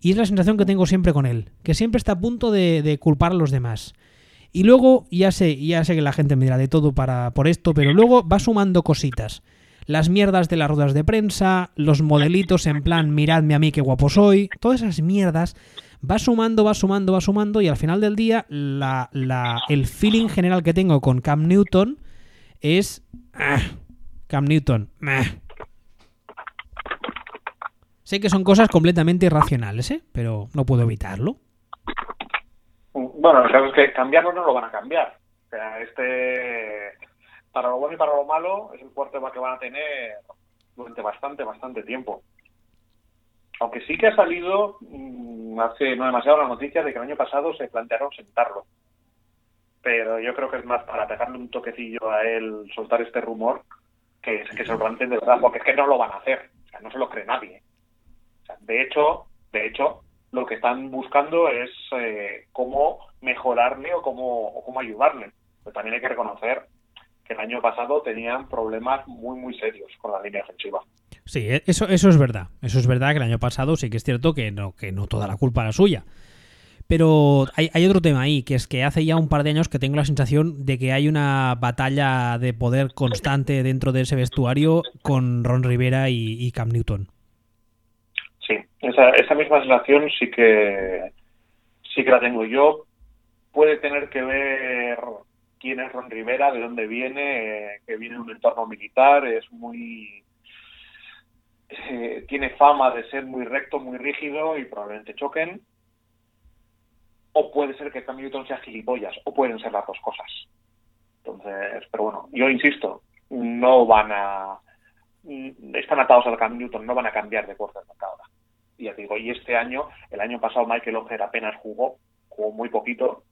Y es la sensación que tengo siempre con él, que siempre está a punto de, de culpar a los demás. Y luego, ya sé, ya sé que la gente me dirá de todo para, por esto, pero luego va sumando cositas. Las mierdas de las ruedas de prensa, los modelitos en plan, miradme a mí qué guapo soy, todas esas mierdas va sumando, va sumando, va sumando y al final del día la, la, el feeling general que tengo con Cam Newton es... ah, Cam Newton. meh. Sé que son cosas completamente irracionales, ¿eh? pero no puedo evitarlo. Bueno, el caso es que cambiarlo no lo van a cambiar. O sea, este, para lo bueno y para lo malo, es un quarterback que van a tener durante bastante, bastante tiempo. Aunque sí que ha salido mm, hace no demasiado la noticia de que el año pasado se plantearon sentarlo. Pero yo creo que es más para pegarle un toquecillo a él, soltar este rumor, que, que se lo planteen de verdad, porque es que no lo van a hacer. No se lo cree nadie. De hecho, de hecho, lo que están buscando es eh, cómo mejorarle o cómo, o cómo ayudarle. Pero también hay que reconocer que el año pasado tenían problemas muy, muy serios con la línea ofensiva. Sí, e- eso, eso es verdad. Eso es verdad que el año pasado sí que es cierto que no, que no toda la culpa era suya. Pero hay, hay otro tema ahí, que es que hace ya un par de años que tengo la sensación de que hay una batalla de poder constante dentro de ese vestuario con Ron Rivera y, y Cam Newton. Sí, esa, esa misma sensación sí que sí que la tengo yo. Puede tener que ver quién es Ron Rivera, de dónde viene, eh, que viene de un entorno militar, es muy eh, tiene fama de ser muy recto, muy rígido y probablemente choquen. O puede ser que Cam Newton sea gilipollas, o pueden ser las dos cosas. Entonces, pero bueno, yo insisto, no van a están atados al Cam Newton, no van a cambiar de quarterback ahora. Y ya digo, y este año, el año pasado Michael Oher apenas jugó, jugó muy poquito.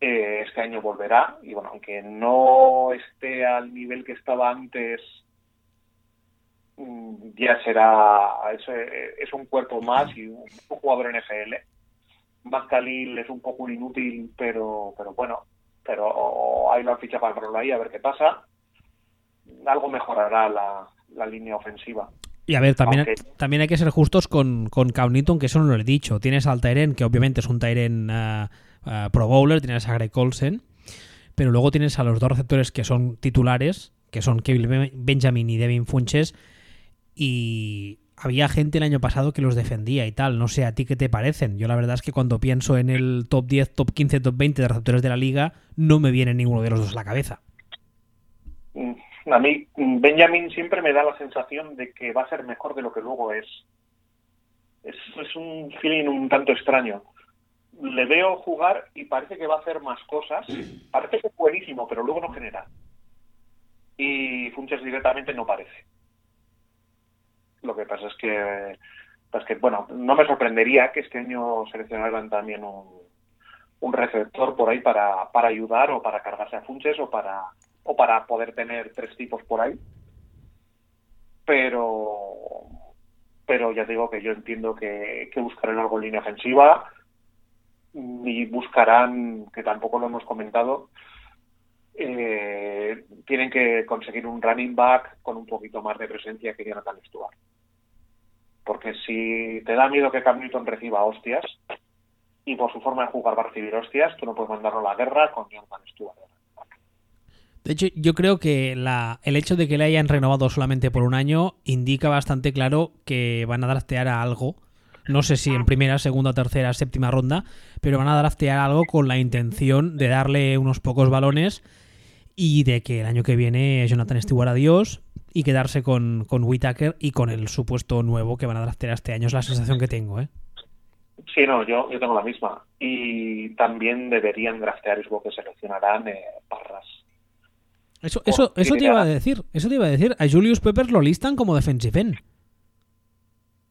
Eh, este año volverá, y bueno, aunque no esté al nivel que estaba antes, mm, ya será, es, eh, es un cuerpo más y un, un jugador NFL. Matt Khalil es un poco un inútil, pero, pero bueno, pero hay la ficha para ponerlo ahí a ver qué pasa. Algo mejorará la, la línea ofensiva. Y a ver, también, también hay que ser justos con, con Cam Newton, que eso no lo he dicho. Tienes al Tyren, que obviamente es un Tyren ah, ah, Pro Bowler, tienes a Greg Olsen, pero luego tienes a los dos receptores que son titulares, que son Kevin Ben- Benjamin y Devin Funches, y había gente el año pasado que los defendía y tal. No sé a ti qué te parecen. Yo la verdad es que cuando pienso en el top 10, top 15, top 20 de receptores de la liga, no me viene ninguno de los dos a la cabeza. Mm, A mí, mm, Benjamin siempre me da la sensación de que va a ser mejor de lo que luego. Es, es un feeling un tanto extraño. Le veo jugar y parece que va a hacer más cosas. Parece que es buenísimo, pero luego no genera. Y Funches directamente no parece. Lo que pasa es que, pues que, bueno, no me sorprendería que este año seleccionaran también un, un receptor por ahí para, para ayudar o para cargarse a Funches o para, o para poder tener tres tipos por ahí. Pero, pero ya digo que yo entiendo que, que buscarán algo en línea ofensiva y buscarán, que tampoco lo hemos comentado, eh, tienen que conseguir un running back con un poquito más de presencia que Jonathan Stewart. Porque si te da miedo que Cam Newton reciba hostias y por su forma de jugar va a recibir hostias, tú no puedes mandarlo a la guerra con Jonathan Stewart. De hecho, yo creo que la, el hecho de que le hayan renovado solamente por un año indica bastante claro que van a draftear a algo. No sé si en primera, segunda, tercera, séptima ronda, pero van a draftear algo con la intención de darle unos pocos balones y de que el año que viene Jonathan Stewart adiós y quedarse con, con Whitaker y con el supuesto nuevo que van a draftear este año. Es la sensación que tengo, ¿eh? Sí, no, yo, yo tengo la misma. Y también deberían draftear, y supongo que seleccionarán eh, Parras. Eso, eso, eso te iba a decir, eso te iba a decir. A Julius Peppers lo listan como defensive end.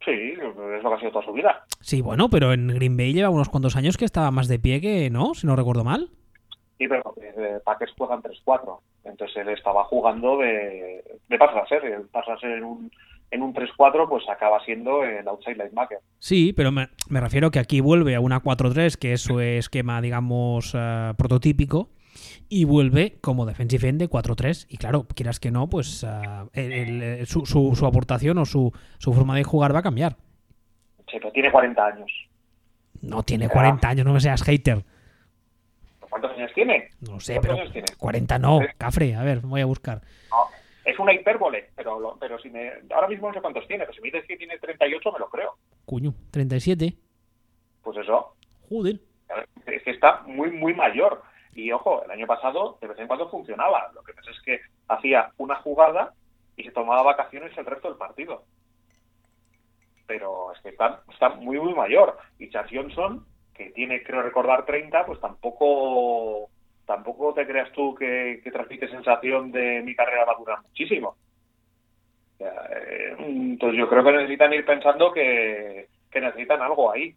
Sí, es lo que ha sido toda su vida. Sí, bueno, pero en Green Bay lleva unos cuantos años que estaba más de pie que, ¿no? Si no recuerdo mal. Sí, pero eh, Packers juegan 3-4. Entonces él estaba jugando de, de pass rusher. El pass rusher en un, en un 3-4 pues acaba siendo el outside linebacker. Sí, pero me, me refiero que aquí vuelve a una 4-3, que es su esquema, digamos, eh, prototípico, y vuelve como defensive end de 4-3. Y claro, quieras que no, pues eh, el- el- su, su- su aportación o su, su forma de jugar va a cambiar. Sí, pero tiene 40 años. No tiene 40 años, no me seas hater. ¿Cuántos años tiene? No sé, pero 40 no, Cafre, a ver, voy a buscar. es una hipérbole, pero, pero si me, ahora mismo no sé cuántos tiene, pero si me dices que tiene 38 me lo creo. Cuño, 37. Pues eso. Joder. Es que está muy, muy mayor. Y ojo, el año pasado de vez en cuando funcionaba. Lo que pasa es que hacía una jugada y se tomaba vacaciones el resto del partido. Pero es que está, está muy, muy mayor. Y Chas Johnson que tiene, creo recordar, 30, pues tampoco tampoco te creas tú que, que transmite sensación de mi carrera va a durar muchísimo. Eh, entonces yo creo que necesitan ir pensando que, necesitan algo ahí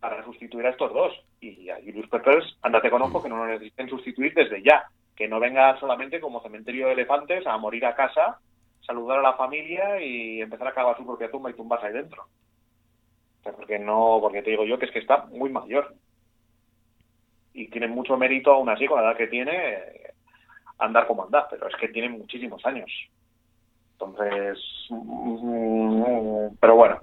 para sustituir a estos dos. Y a Julius Peppers, andate con ojo que no lo necesiten sustituir desde ya. Que no venga solamente como cementerio de elefantes a morir a casa, saludar a la familia y empezar a cavar su propia tumba y tumbas ahí dentro porque no, porque te digo yo que es que está muy mayor. Y tiene mucho mérito aún así, con la edad que tiene, andar como andar, pero es que tiene muchísimos años. Entonces, mm, pero bueno,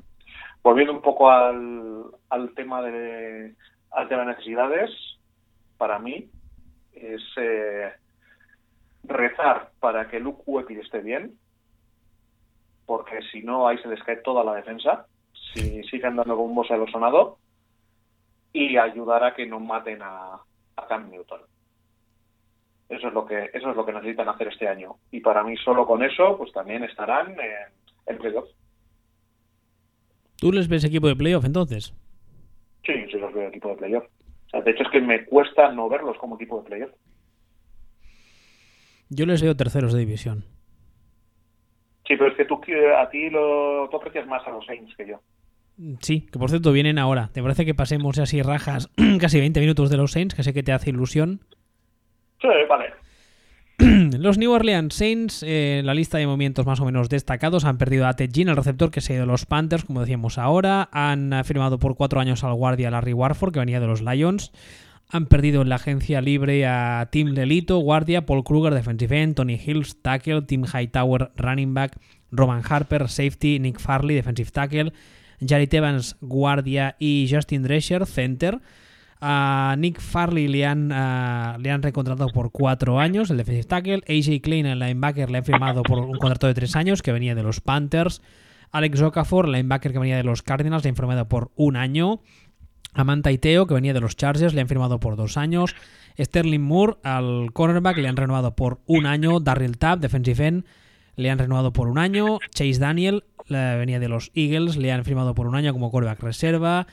volviendo un poco al, tema de al tema de necesidades, para mí es eh, rezar para que Luke Webber esté bien, porque si no ahí se les cae toda la defensa si siguen dando con un lo sonado y ayudar a que no maten a, Cam Newton. Eso es lo que eso es lo que necesitan hacer este año. Y para mí solo con eso, pues también estarán en, en playoff. ¿Tú les ves equipo de playoff entonces? Sí, sí los veo equipo de playoff. de hecho es que me cuesta no verlos como equipo de playoff. Yo les veo terceros de división. Sí, pero es que tú a ti lo, tú aprecias más a los Saints que yo. Sí, que por cierto vienen ahora. ¿Te parece que pasemos así rajas <clears throat> casi 20 minutos de los Saints, que sé que te hace ilusión? Sí, vale. <clears throat> Los New Orleans Saints, eh, la lista de movimientos más o menos destacados, han perdido a Ted Jean, el receptor que se ha ido de los Panthers, como decíamos ahora. Han firmado por cuatro años al guardia Larry Warford, que venía de los Lions. Han perdido en la agencia libre a Tim Lelito, guardia, Paul Kruger, defensive end, Tony Hills, tackle, Tim Hightower, running back, Roman Harper, safety, Nick Farley, defensive tackle, Jared Evans, guardia, y Justin Drescher, center. A Nick Farley le han, le han recontratado por cuatro años, el defensive tackle. AJ Klein, el linebacker, le han firmado por un contrato de tres años, que venía de los Panthers. Alex Okafor, linebacker que venía de los Cardinals, le han firmado por un año. Amanda Iteo, que venía de los Chargers, le han firmado por dos años. Sterling Moore, al cornerback, le han renovado por un año. Darryl Tapp, defensive end, le han renovado por un año. Chase Daniel, venía de los Eagles, le han firmado por un año como quarterback reserva.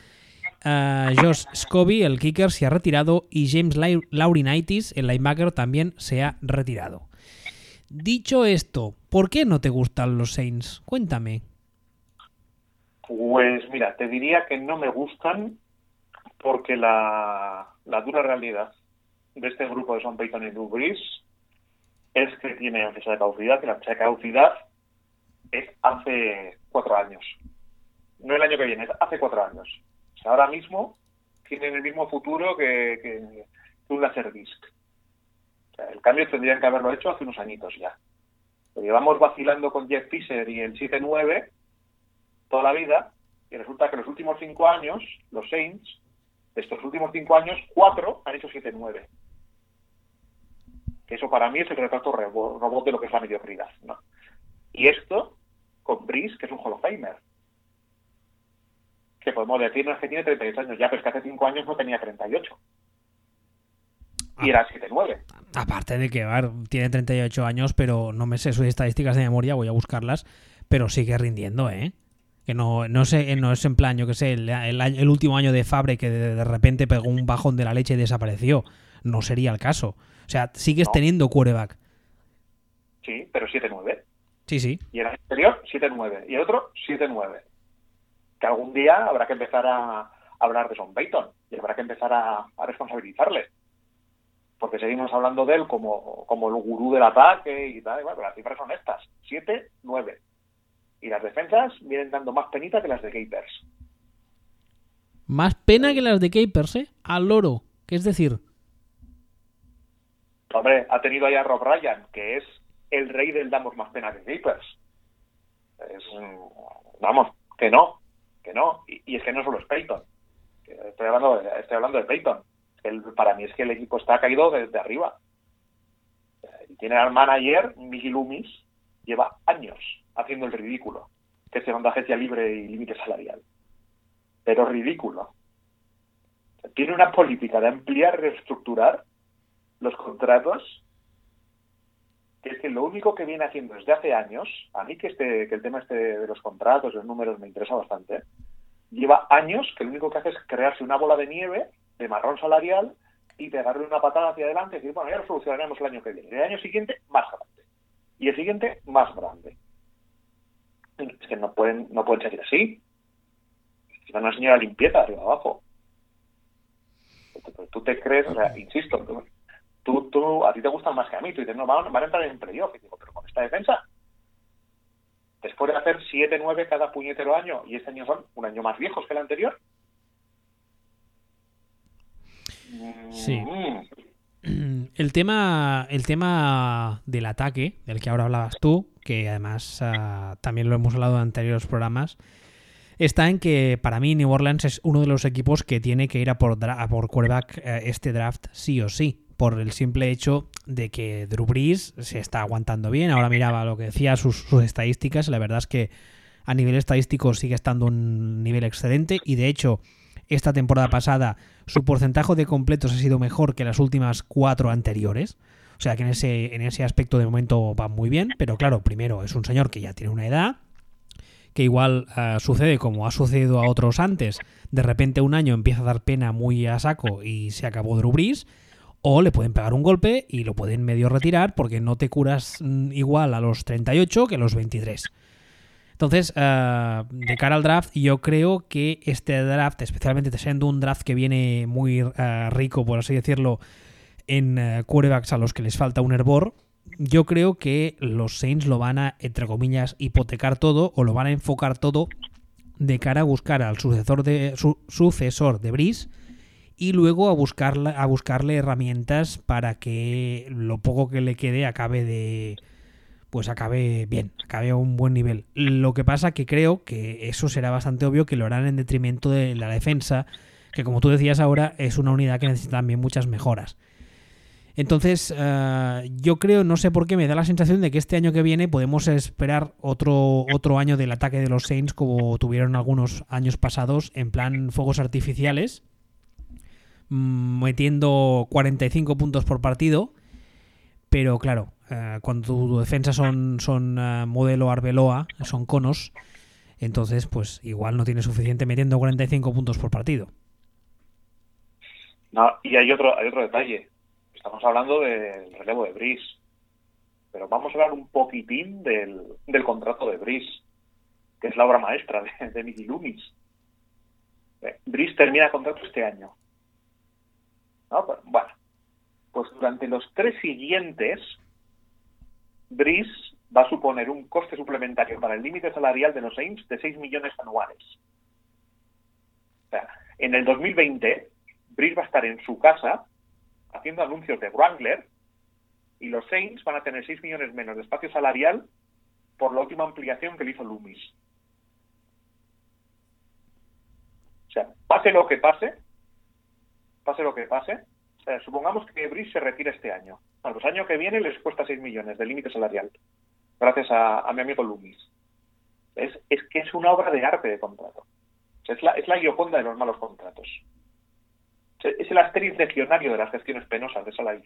Josh Scobie, el kicker, se ha retirado. Y James Laurinaitis, el linebacker, también se ha retirado. Dicho esto, ¿por qué no te gustan los Saints? Cuéntame. Pues mira, te diría que no me gustan porque la, dura realidad de este grupo de Son Peyton y Drew Brees es que tiene fecha de caducidad y la fecha de caducidad es hace cuatro años. No el año que viene, es hace cuatro años. Ahora mismo tienen el mismo futuro que, un Laserdisc. el cambio tendrían que haberlo hecho hace unos añitos ya. Lo llevamos vacilando con Jeff Fisher y el 7-9 toda la vida y resulta que los últimos cinco años los Saints de estos últimos cinco años, cuatro han hecho 7-9. Que eso para mí es el retrato robot de lo que es la mediocridad. ¿no? Y esto con Brice, que es un Hall. Que podemos decir, no es que tiene 38 años, ya, pero es que hace cinco años no tenía 38. Y era 7-9. Aparte de que tiene 38 años, pero no me sé sus estadísticas de memoria, voy a buscarlas, pero sigue rindiendo, ¿eh? Que no, no, sé, no es en plan, yo que sé, el, el, último año de Fabre que de, repente pegó un bajón de la leche y desapareció. No sería el caso. O sea, sigues teniendo quarterback. Sí, pero 7-9. Sí, sí. Y el anterior, 7-9. Y el otro, 7-9. Que algún día habrá que empezar a hablar de Son Payton y habrá que empezar a, responsabilizarle. Porque seguimos hablando de él como, como el gurú del ataque y tal. Y bueno, pero las cifras son estas: 7-9 y las defensas vienen dando más penita que las de Capers. Más pena que las de Capers, ¿eh? Al loro. ¿Qué es decir? Hombre, ha tenido ahí a Rob Ryan, que es el rey del damos más pena que Capers. vamos, que no. Que no. Y, es que no solo es Peyton. Estoy hablando de, estoy hablando de Peyton. El, para mí es que el equipo está caído desde arriba. Tiene al manager, Miguel Loomis, lleva años haciendo el ridículo, que es segunda agencia libre y límite salarial. Pero ridículo. Tiene una política de ampliar, reestructurar los contratos que es que lo único que viene haciendo desde hace años, a mí que este que el tema este de los contratos, los números me interesa bastante, lleva años que lo único que hace es crearse una bola de nieve de marrón salarial y pegarle una patada hacia adelante y decir, bueno, ya lo solucionaremos el año que viene. El año siguiente, más grande. Y el siguiente, más grande. Es que no pueden, no pueden seguir así. Es una señora limpieza arriba abajo. Tú te crees, o sea, insisto, tú, tú, a ti te gustan más que a mí. Tú dices, no, van, a entrar en playoff. Y digo, pero con esta defensa, después de hacer 7-9 cada puñetero año, y este año son un año más viejos que el anterior. Sí. Mm. <clears throat> El tema, el tema del ataque, del que ahora hablabas tú, que además ah, también lo hemos hablado en anteriores programas, está en que para mí New Orleans es uno de los equipos que tiene que ir a por, a por quarterback eh, este draft sí o sí por el simple hecho de que Drew se está aguantando bien. Ahora miraba lo que decía, sus, estadísticas. La verdad es que a nivel estadístico sigue estando un nivel excelente y de hecho esta temporada pasada su porcentaje de completos ha sido mejor que las últimas cuatro anteriores. O sea que en ese, en ese aspecto de momento va muy bien, pero claro, primero es un señor que ya tiene una edad, que igual eh, sucede como ha sucedido a otros antes, de repente un año empieza a dar pena muy a saco y se acabó Drew o le pueden pegar un golpe y lo pueden medio retirar porque no te curas mm, igual a los 38 que a los 23. Entonces, eh, de cara al draft, yo creo que este draft, especialmente siendo un draft que viene muy eh, rico, por así decirlo, en uh, quarterbacks a los que les falta un hervor, yo creo que los Saints lo van a, entre comillas, hipotecar todo o lo van a enfocar todo de cara a buscar al sucesor de, su, sucesor de Brice y luego a buscarle, a buscarle herramientas para que lo poco que le quede acabe de pues acabe bien, acabe a un buen nivel. Lo que pasa que creo que eso será bastante obvio que lo harán en detrimento de la defensa, que como tú decías ahora es una unidad que necesita también muchas mejoras. Entonces, eh, yo creo, no sé por qué, me da la sensación de que este año que viene podemos esperar otro, otro año del ataque de los Saints como tuvieron algunos años pasados, en plan fuegos artificiales, metiendo 45 puntos por partido. Pero claro, eh, cuando tu, defensa son, son eh, modelo Arbeloa, son conos, entonces pues igual no tiene suficiente metiendo 45 puntos por partido. No, y hay otro, hay otro detalle. Estamos hablando del relevo de Brice. Pero vamos a hablar un poquitín del, del contrato de Brice, que es la obra maestra de, de Mickey Loomis. Eh, Brice termina contrato este año. Bueno, pues durante los tres siguientes, BRIS va a suponer un coste suplementario para el límite salarial de los Saints de 6 millones anuales. O sea, en el 2020, BRIS va a estar en su casa haciendo anuncios de Wrangler y los Saints van a tener 6 millones menos de espacio salarial por la última ampliación que le hizo Loomis. O sea, pase lo que pase, pase lo que pase, supongamos que Brice se retira este año. Al los año que viene les cuesta 6 millones de límite salarial, gracias a, mi amigo Lumis. Es, que es una obra de arte de contrato. es, la, es la guioconda de los malos contratos. Es el asteris legionario de las gestiones penosas de Salary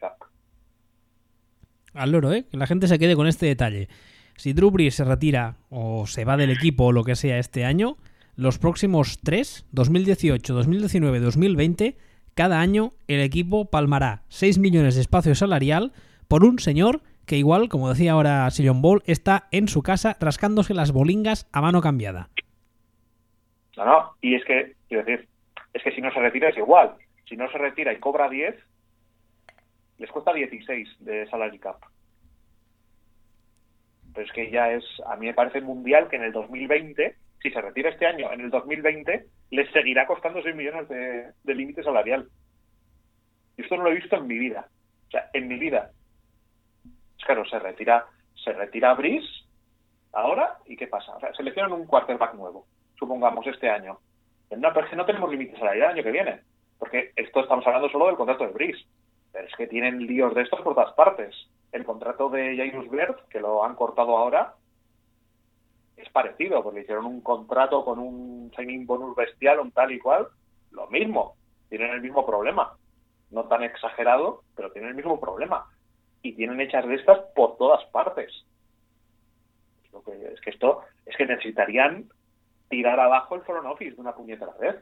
Al loro, ¿eh? Que la gente se quede con este detalle. Si Drew Brees se retira o se va del equipo o lo que sea este año, los próximos tres, 2018, 2019, 2020, cada año el equipo palmará 6 millones de espacio salarial por un señor que igual, como decía ahora Sillon Ball, está en su casa rascándose las bolingas a mano cambiada. No, no, y es que, quiero decir, es que si no se retira es igual. Si no se retira y cobra 10, les cuesta 16 de salary cap. Pero es que ya es, a mí me parece mundial que en el 2020 si se retira este año, en el 2020, les seguirá costando 6 millones de, límite salarial. Y esto no lo he visto en mi vida. O sea, en mi vida. Es claro, se retira, se retira Brice ahora y ¿qué pasa? O sea, seleccionan un quarterback nuevo. supongamos, este año. No, pero es que no tenemos límites la el año que viene. Porque esto estamos hablando solo del contrato de Brice. Pero es que tienen líos de estos por todas partes. El contrato de Jairus Bert, que lo han cortado ahora, es parecido, porque hicieron un contrato con un signing bonus bestial, un tal y cual, lo mismo, tienen el mismo problema. No tan exagerado, pero tienen el mismo problema. Y tienen hechas de estas por todas partes. Es que esto, es que necesitarían tirar abajo el front office de una puñetera vez.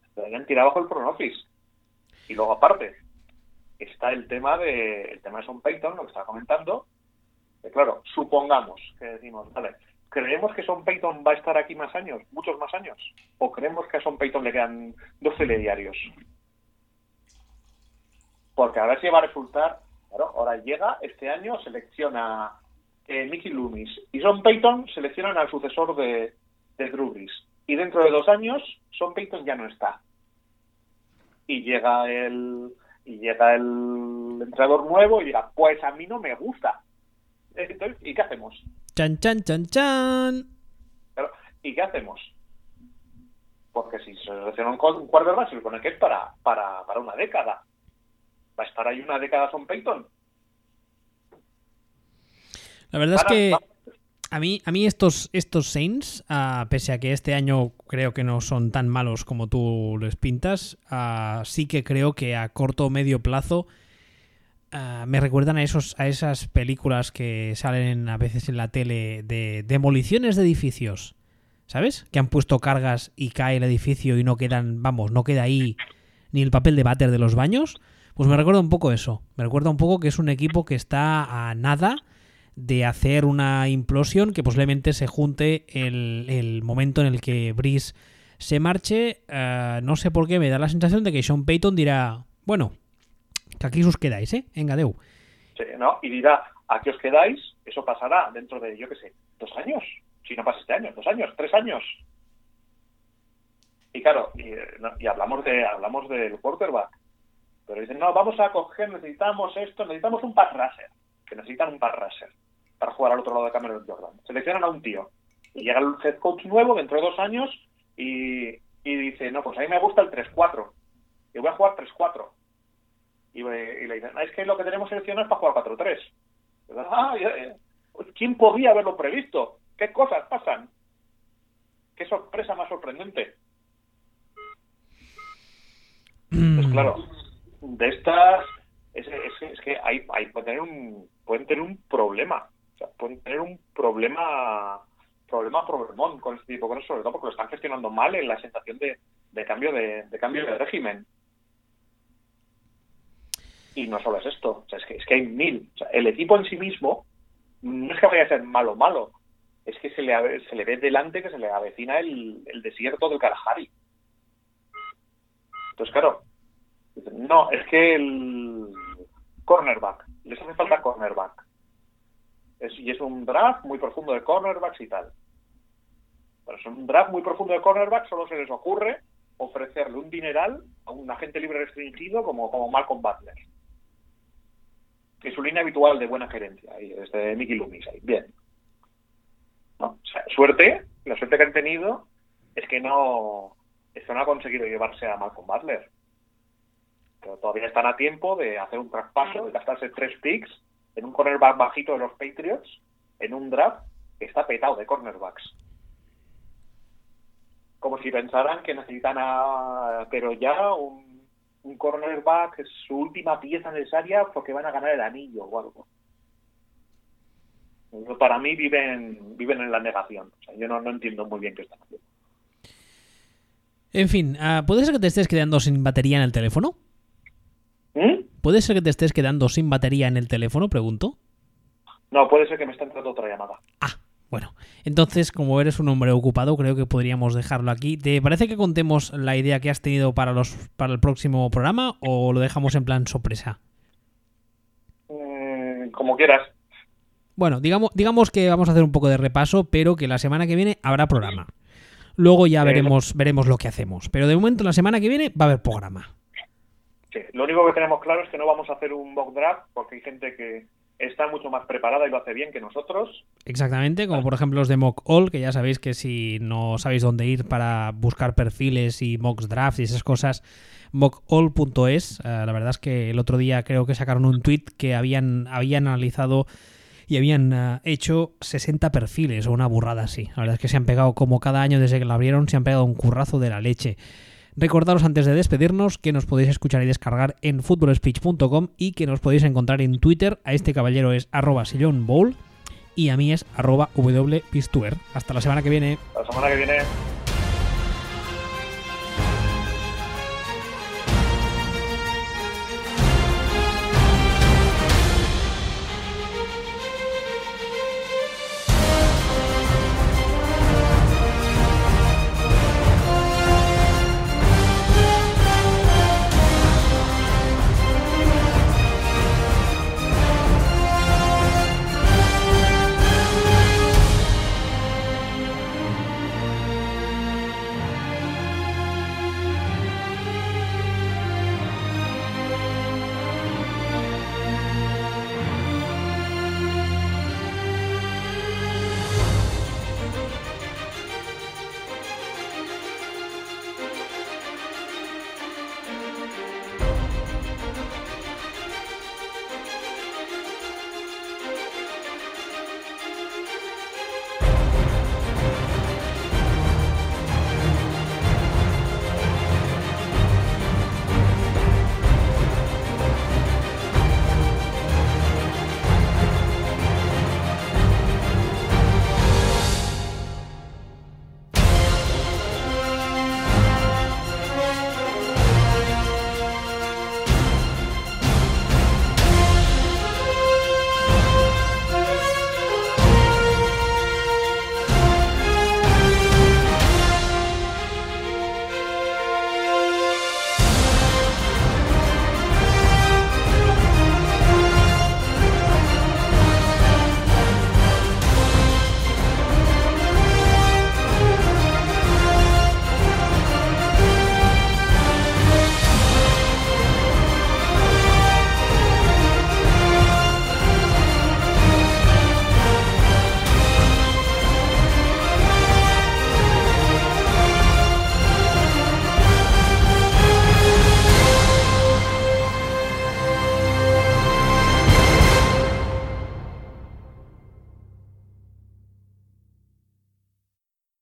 Necesitarían tirar abajo el front office. Y luego aparte, está el tema de el tema de Son Payton, lo que estaba comentando, claro, supongamos que decimos, vale, ¿creemos que Son Payton va a estar aquí más años, muchos más años? ¿O creemos que a Son Payton le quedan dos telediarios? Porque a ver si va a resultar, claro, ahora llega, este año selecciona eh, Mickey Loomis y Son Payton seleccionan al sucesor de, de Drew Y dentro de dos años, Son Payton ya no está. Y llega el y llega el entrenador nuevo y dirá, pues a mí no me gusta. ¿Y qué hacemos? Chan, chan, chan, chan. ¿Y qué hacemos? Porque si se selecciona un quarterback, se supone que es para, para, para una década. ¿Va a estar ahí una década Son Peyton? La verdad es que a mí, a mí estos, estos Saints, ah, pese a que este año creo que no son tan malos como tú les pintas, ah, sí que creo que a corto o medio plazo Ah, me recuerdan a, esos, a esas películas que salen a veces en la tele de demoliciones de edificios. ¿Sabes? Que han puesto cargas y cae el edificio y no quedan, vamos, no queda ahí ni el papel de váter de los baños. Pues me recuerda un poco eso. Me recuerda un poco que es un equipo que está a nada de hacer una implosión que posiblemente se junte el, el momento en el que Brice se marche. Ah, no sé por qué me da la sensación de que Sean Payton dirá, bueno, que aquí os quedáis, ¿eh? En Gadeu. Sí, ¿no? Y dirá, aquí os quedáis, eso pasará dentro de, yo qué sé, dos años. Si no pasa este año, dos años, tres años. Y claro, y, hablamos de hablamos del quarterback. Pero dicen, no, vamos a coger, necesitamos esto, necesitamos un pass rusher. Que necesitan un pass rusher para jugar al otro lado de Cameron Jordan. Seleccionan a un tío. Y llega el head coach nuevo dentro de dos años y, y dice, no, pues a mí me gusta el 3-4. Y voy a jugar 3-4 y, le dicen, es que lo que tenemos seleccionado es para jugar 4-3. Ah, ¿Quién podía haberlo previsto? ¿Qué cosas pasan? ¿Qué sorpresa más sorprendente? Pues claro, de estas es, es, que hay, hay, pueden, tener un, pueden tener un problema. O sea, pueden tener un problema problema problemón con este tipo de cosas, sobre todo porque lo están gestionando mal en la sensación de, de cambio de, de cambio de régimen. Y no solo es esto, es, que, es que hay mil. el equipo en sí mismo no es que vaya a ser malo malo, es que se le, se le ve delante que se le avecina el, desierto del Kalahari. Entonces, claro, no, es que el cornerback, les hace falta cornerback. y es un draft muy profundo de cornerbacks y tal. Pero es un draft muy profundo de cornerbacks, solo se les ocurre ofrecerle un dineral a un agente libre restringido como, como Malcolm Butler que su línea habitual de buena gerencia, ahí, desde Mickey Loomis, ahí, bien. suerte, la suerte que han tenido es que no, esto no ha conseguido llevarse a Malcolm Butler. Pero todavía están a tiempo de hacer un traspaso, de gastarse tres picks en un cornerback bajito de los Patriots, en un draft que está petado de cornerbacks. Como si pensaran que necesitan a, pero ya un un cornerback es su última pieza necesaria porque van a ganar el anillo o algo. Para mí viven, viven en la negación. yo no, entiendo muy bien qué están haciendo. En fin, ah, ¿puede ser que te estés quedando sin batería en el teléfono? ¿Mm? ¿Puede ser que te estés quedando sin batería en el teléfono? Pregunto. No, puede ser que me esté entrando otra llamada. Ah, bueno, entonces, como eres un hombre ocupado, creo que podríamos dejarlo aquí. ¿Te parece que contemos la idea que has tenido para los para el próximo programa o lo dejamos en plan sorpresa? Mm, como quieras. Bueno, digamos, digamos que vamos a hacer un poco de repaso, pero que la semana que viene habrá programa. Luego ya veremos, veremos lo que hacemos. Pero de momento, la semana que viene va a haber programa. Sí, lo único que tenemos claro es que no vamos a hacer un mock draft porque hay gente que, está mucho más preparada y lo hace bien que nosotros. Exactamente, como por ejemplo los de Mock All, que ya sabéis que si no sabéis dónde ir para buscar perfiles y mocks drafts y esas cosas, mockall.es. Eh, la verdad es que el otro día creo que sacaron un tweet que habían, habían analizado y habían eh, hecho 60 perfiles o una burrada así. La verdad es que se han pegado como cada año desde que la abrieron, se han pegado un currazo de la leche. Recordaros antes de despedirnos que nos podéis escuchar y descargar en footballspeech.com y que nos podéis encontrar en Twitter. A este caballero es arroba bowl y a mí es arroba wpistuer. Hasta la semana que viene. La semana que viene.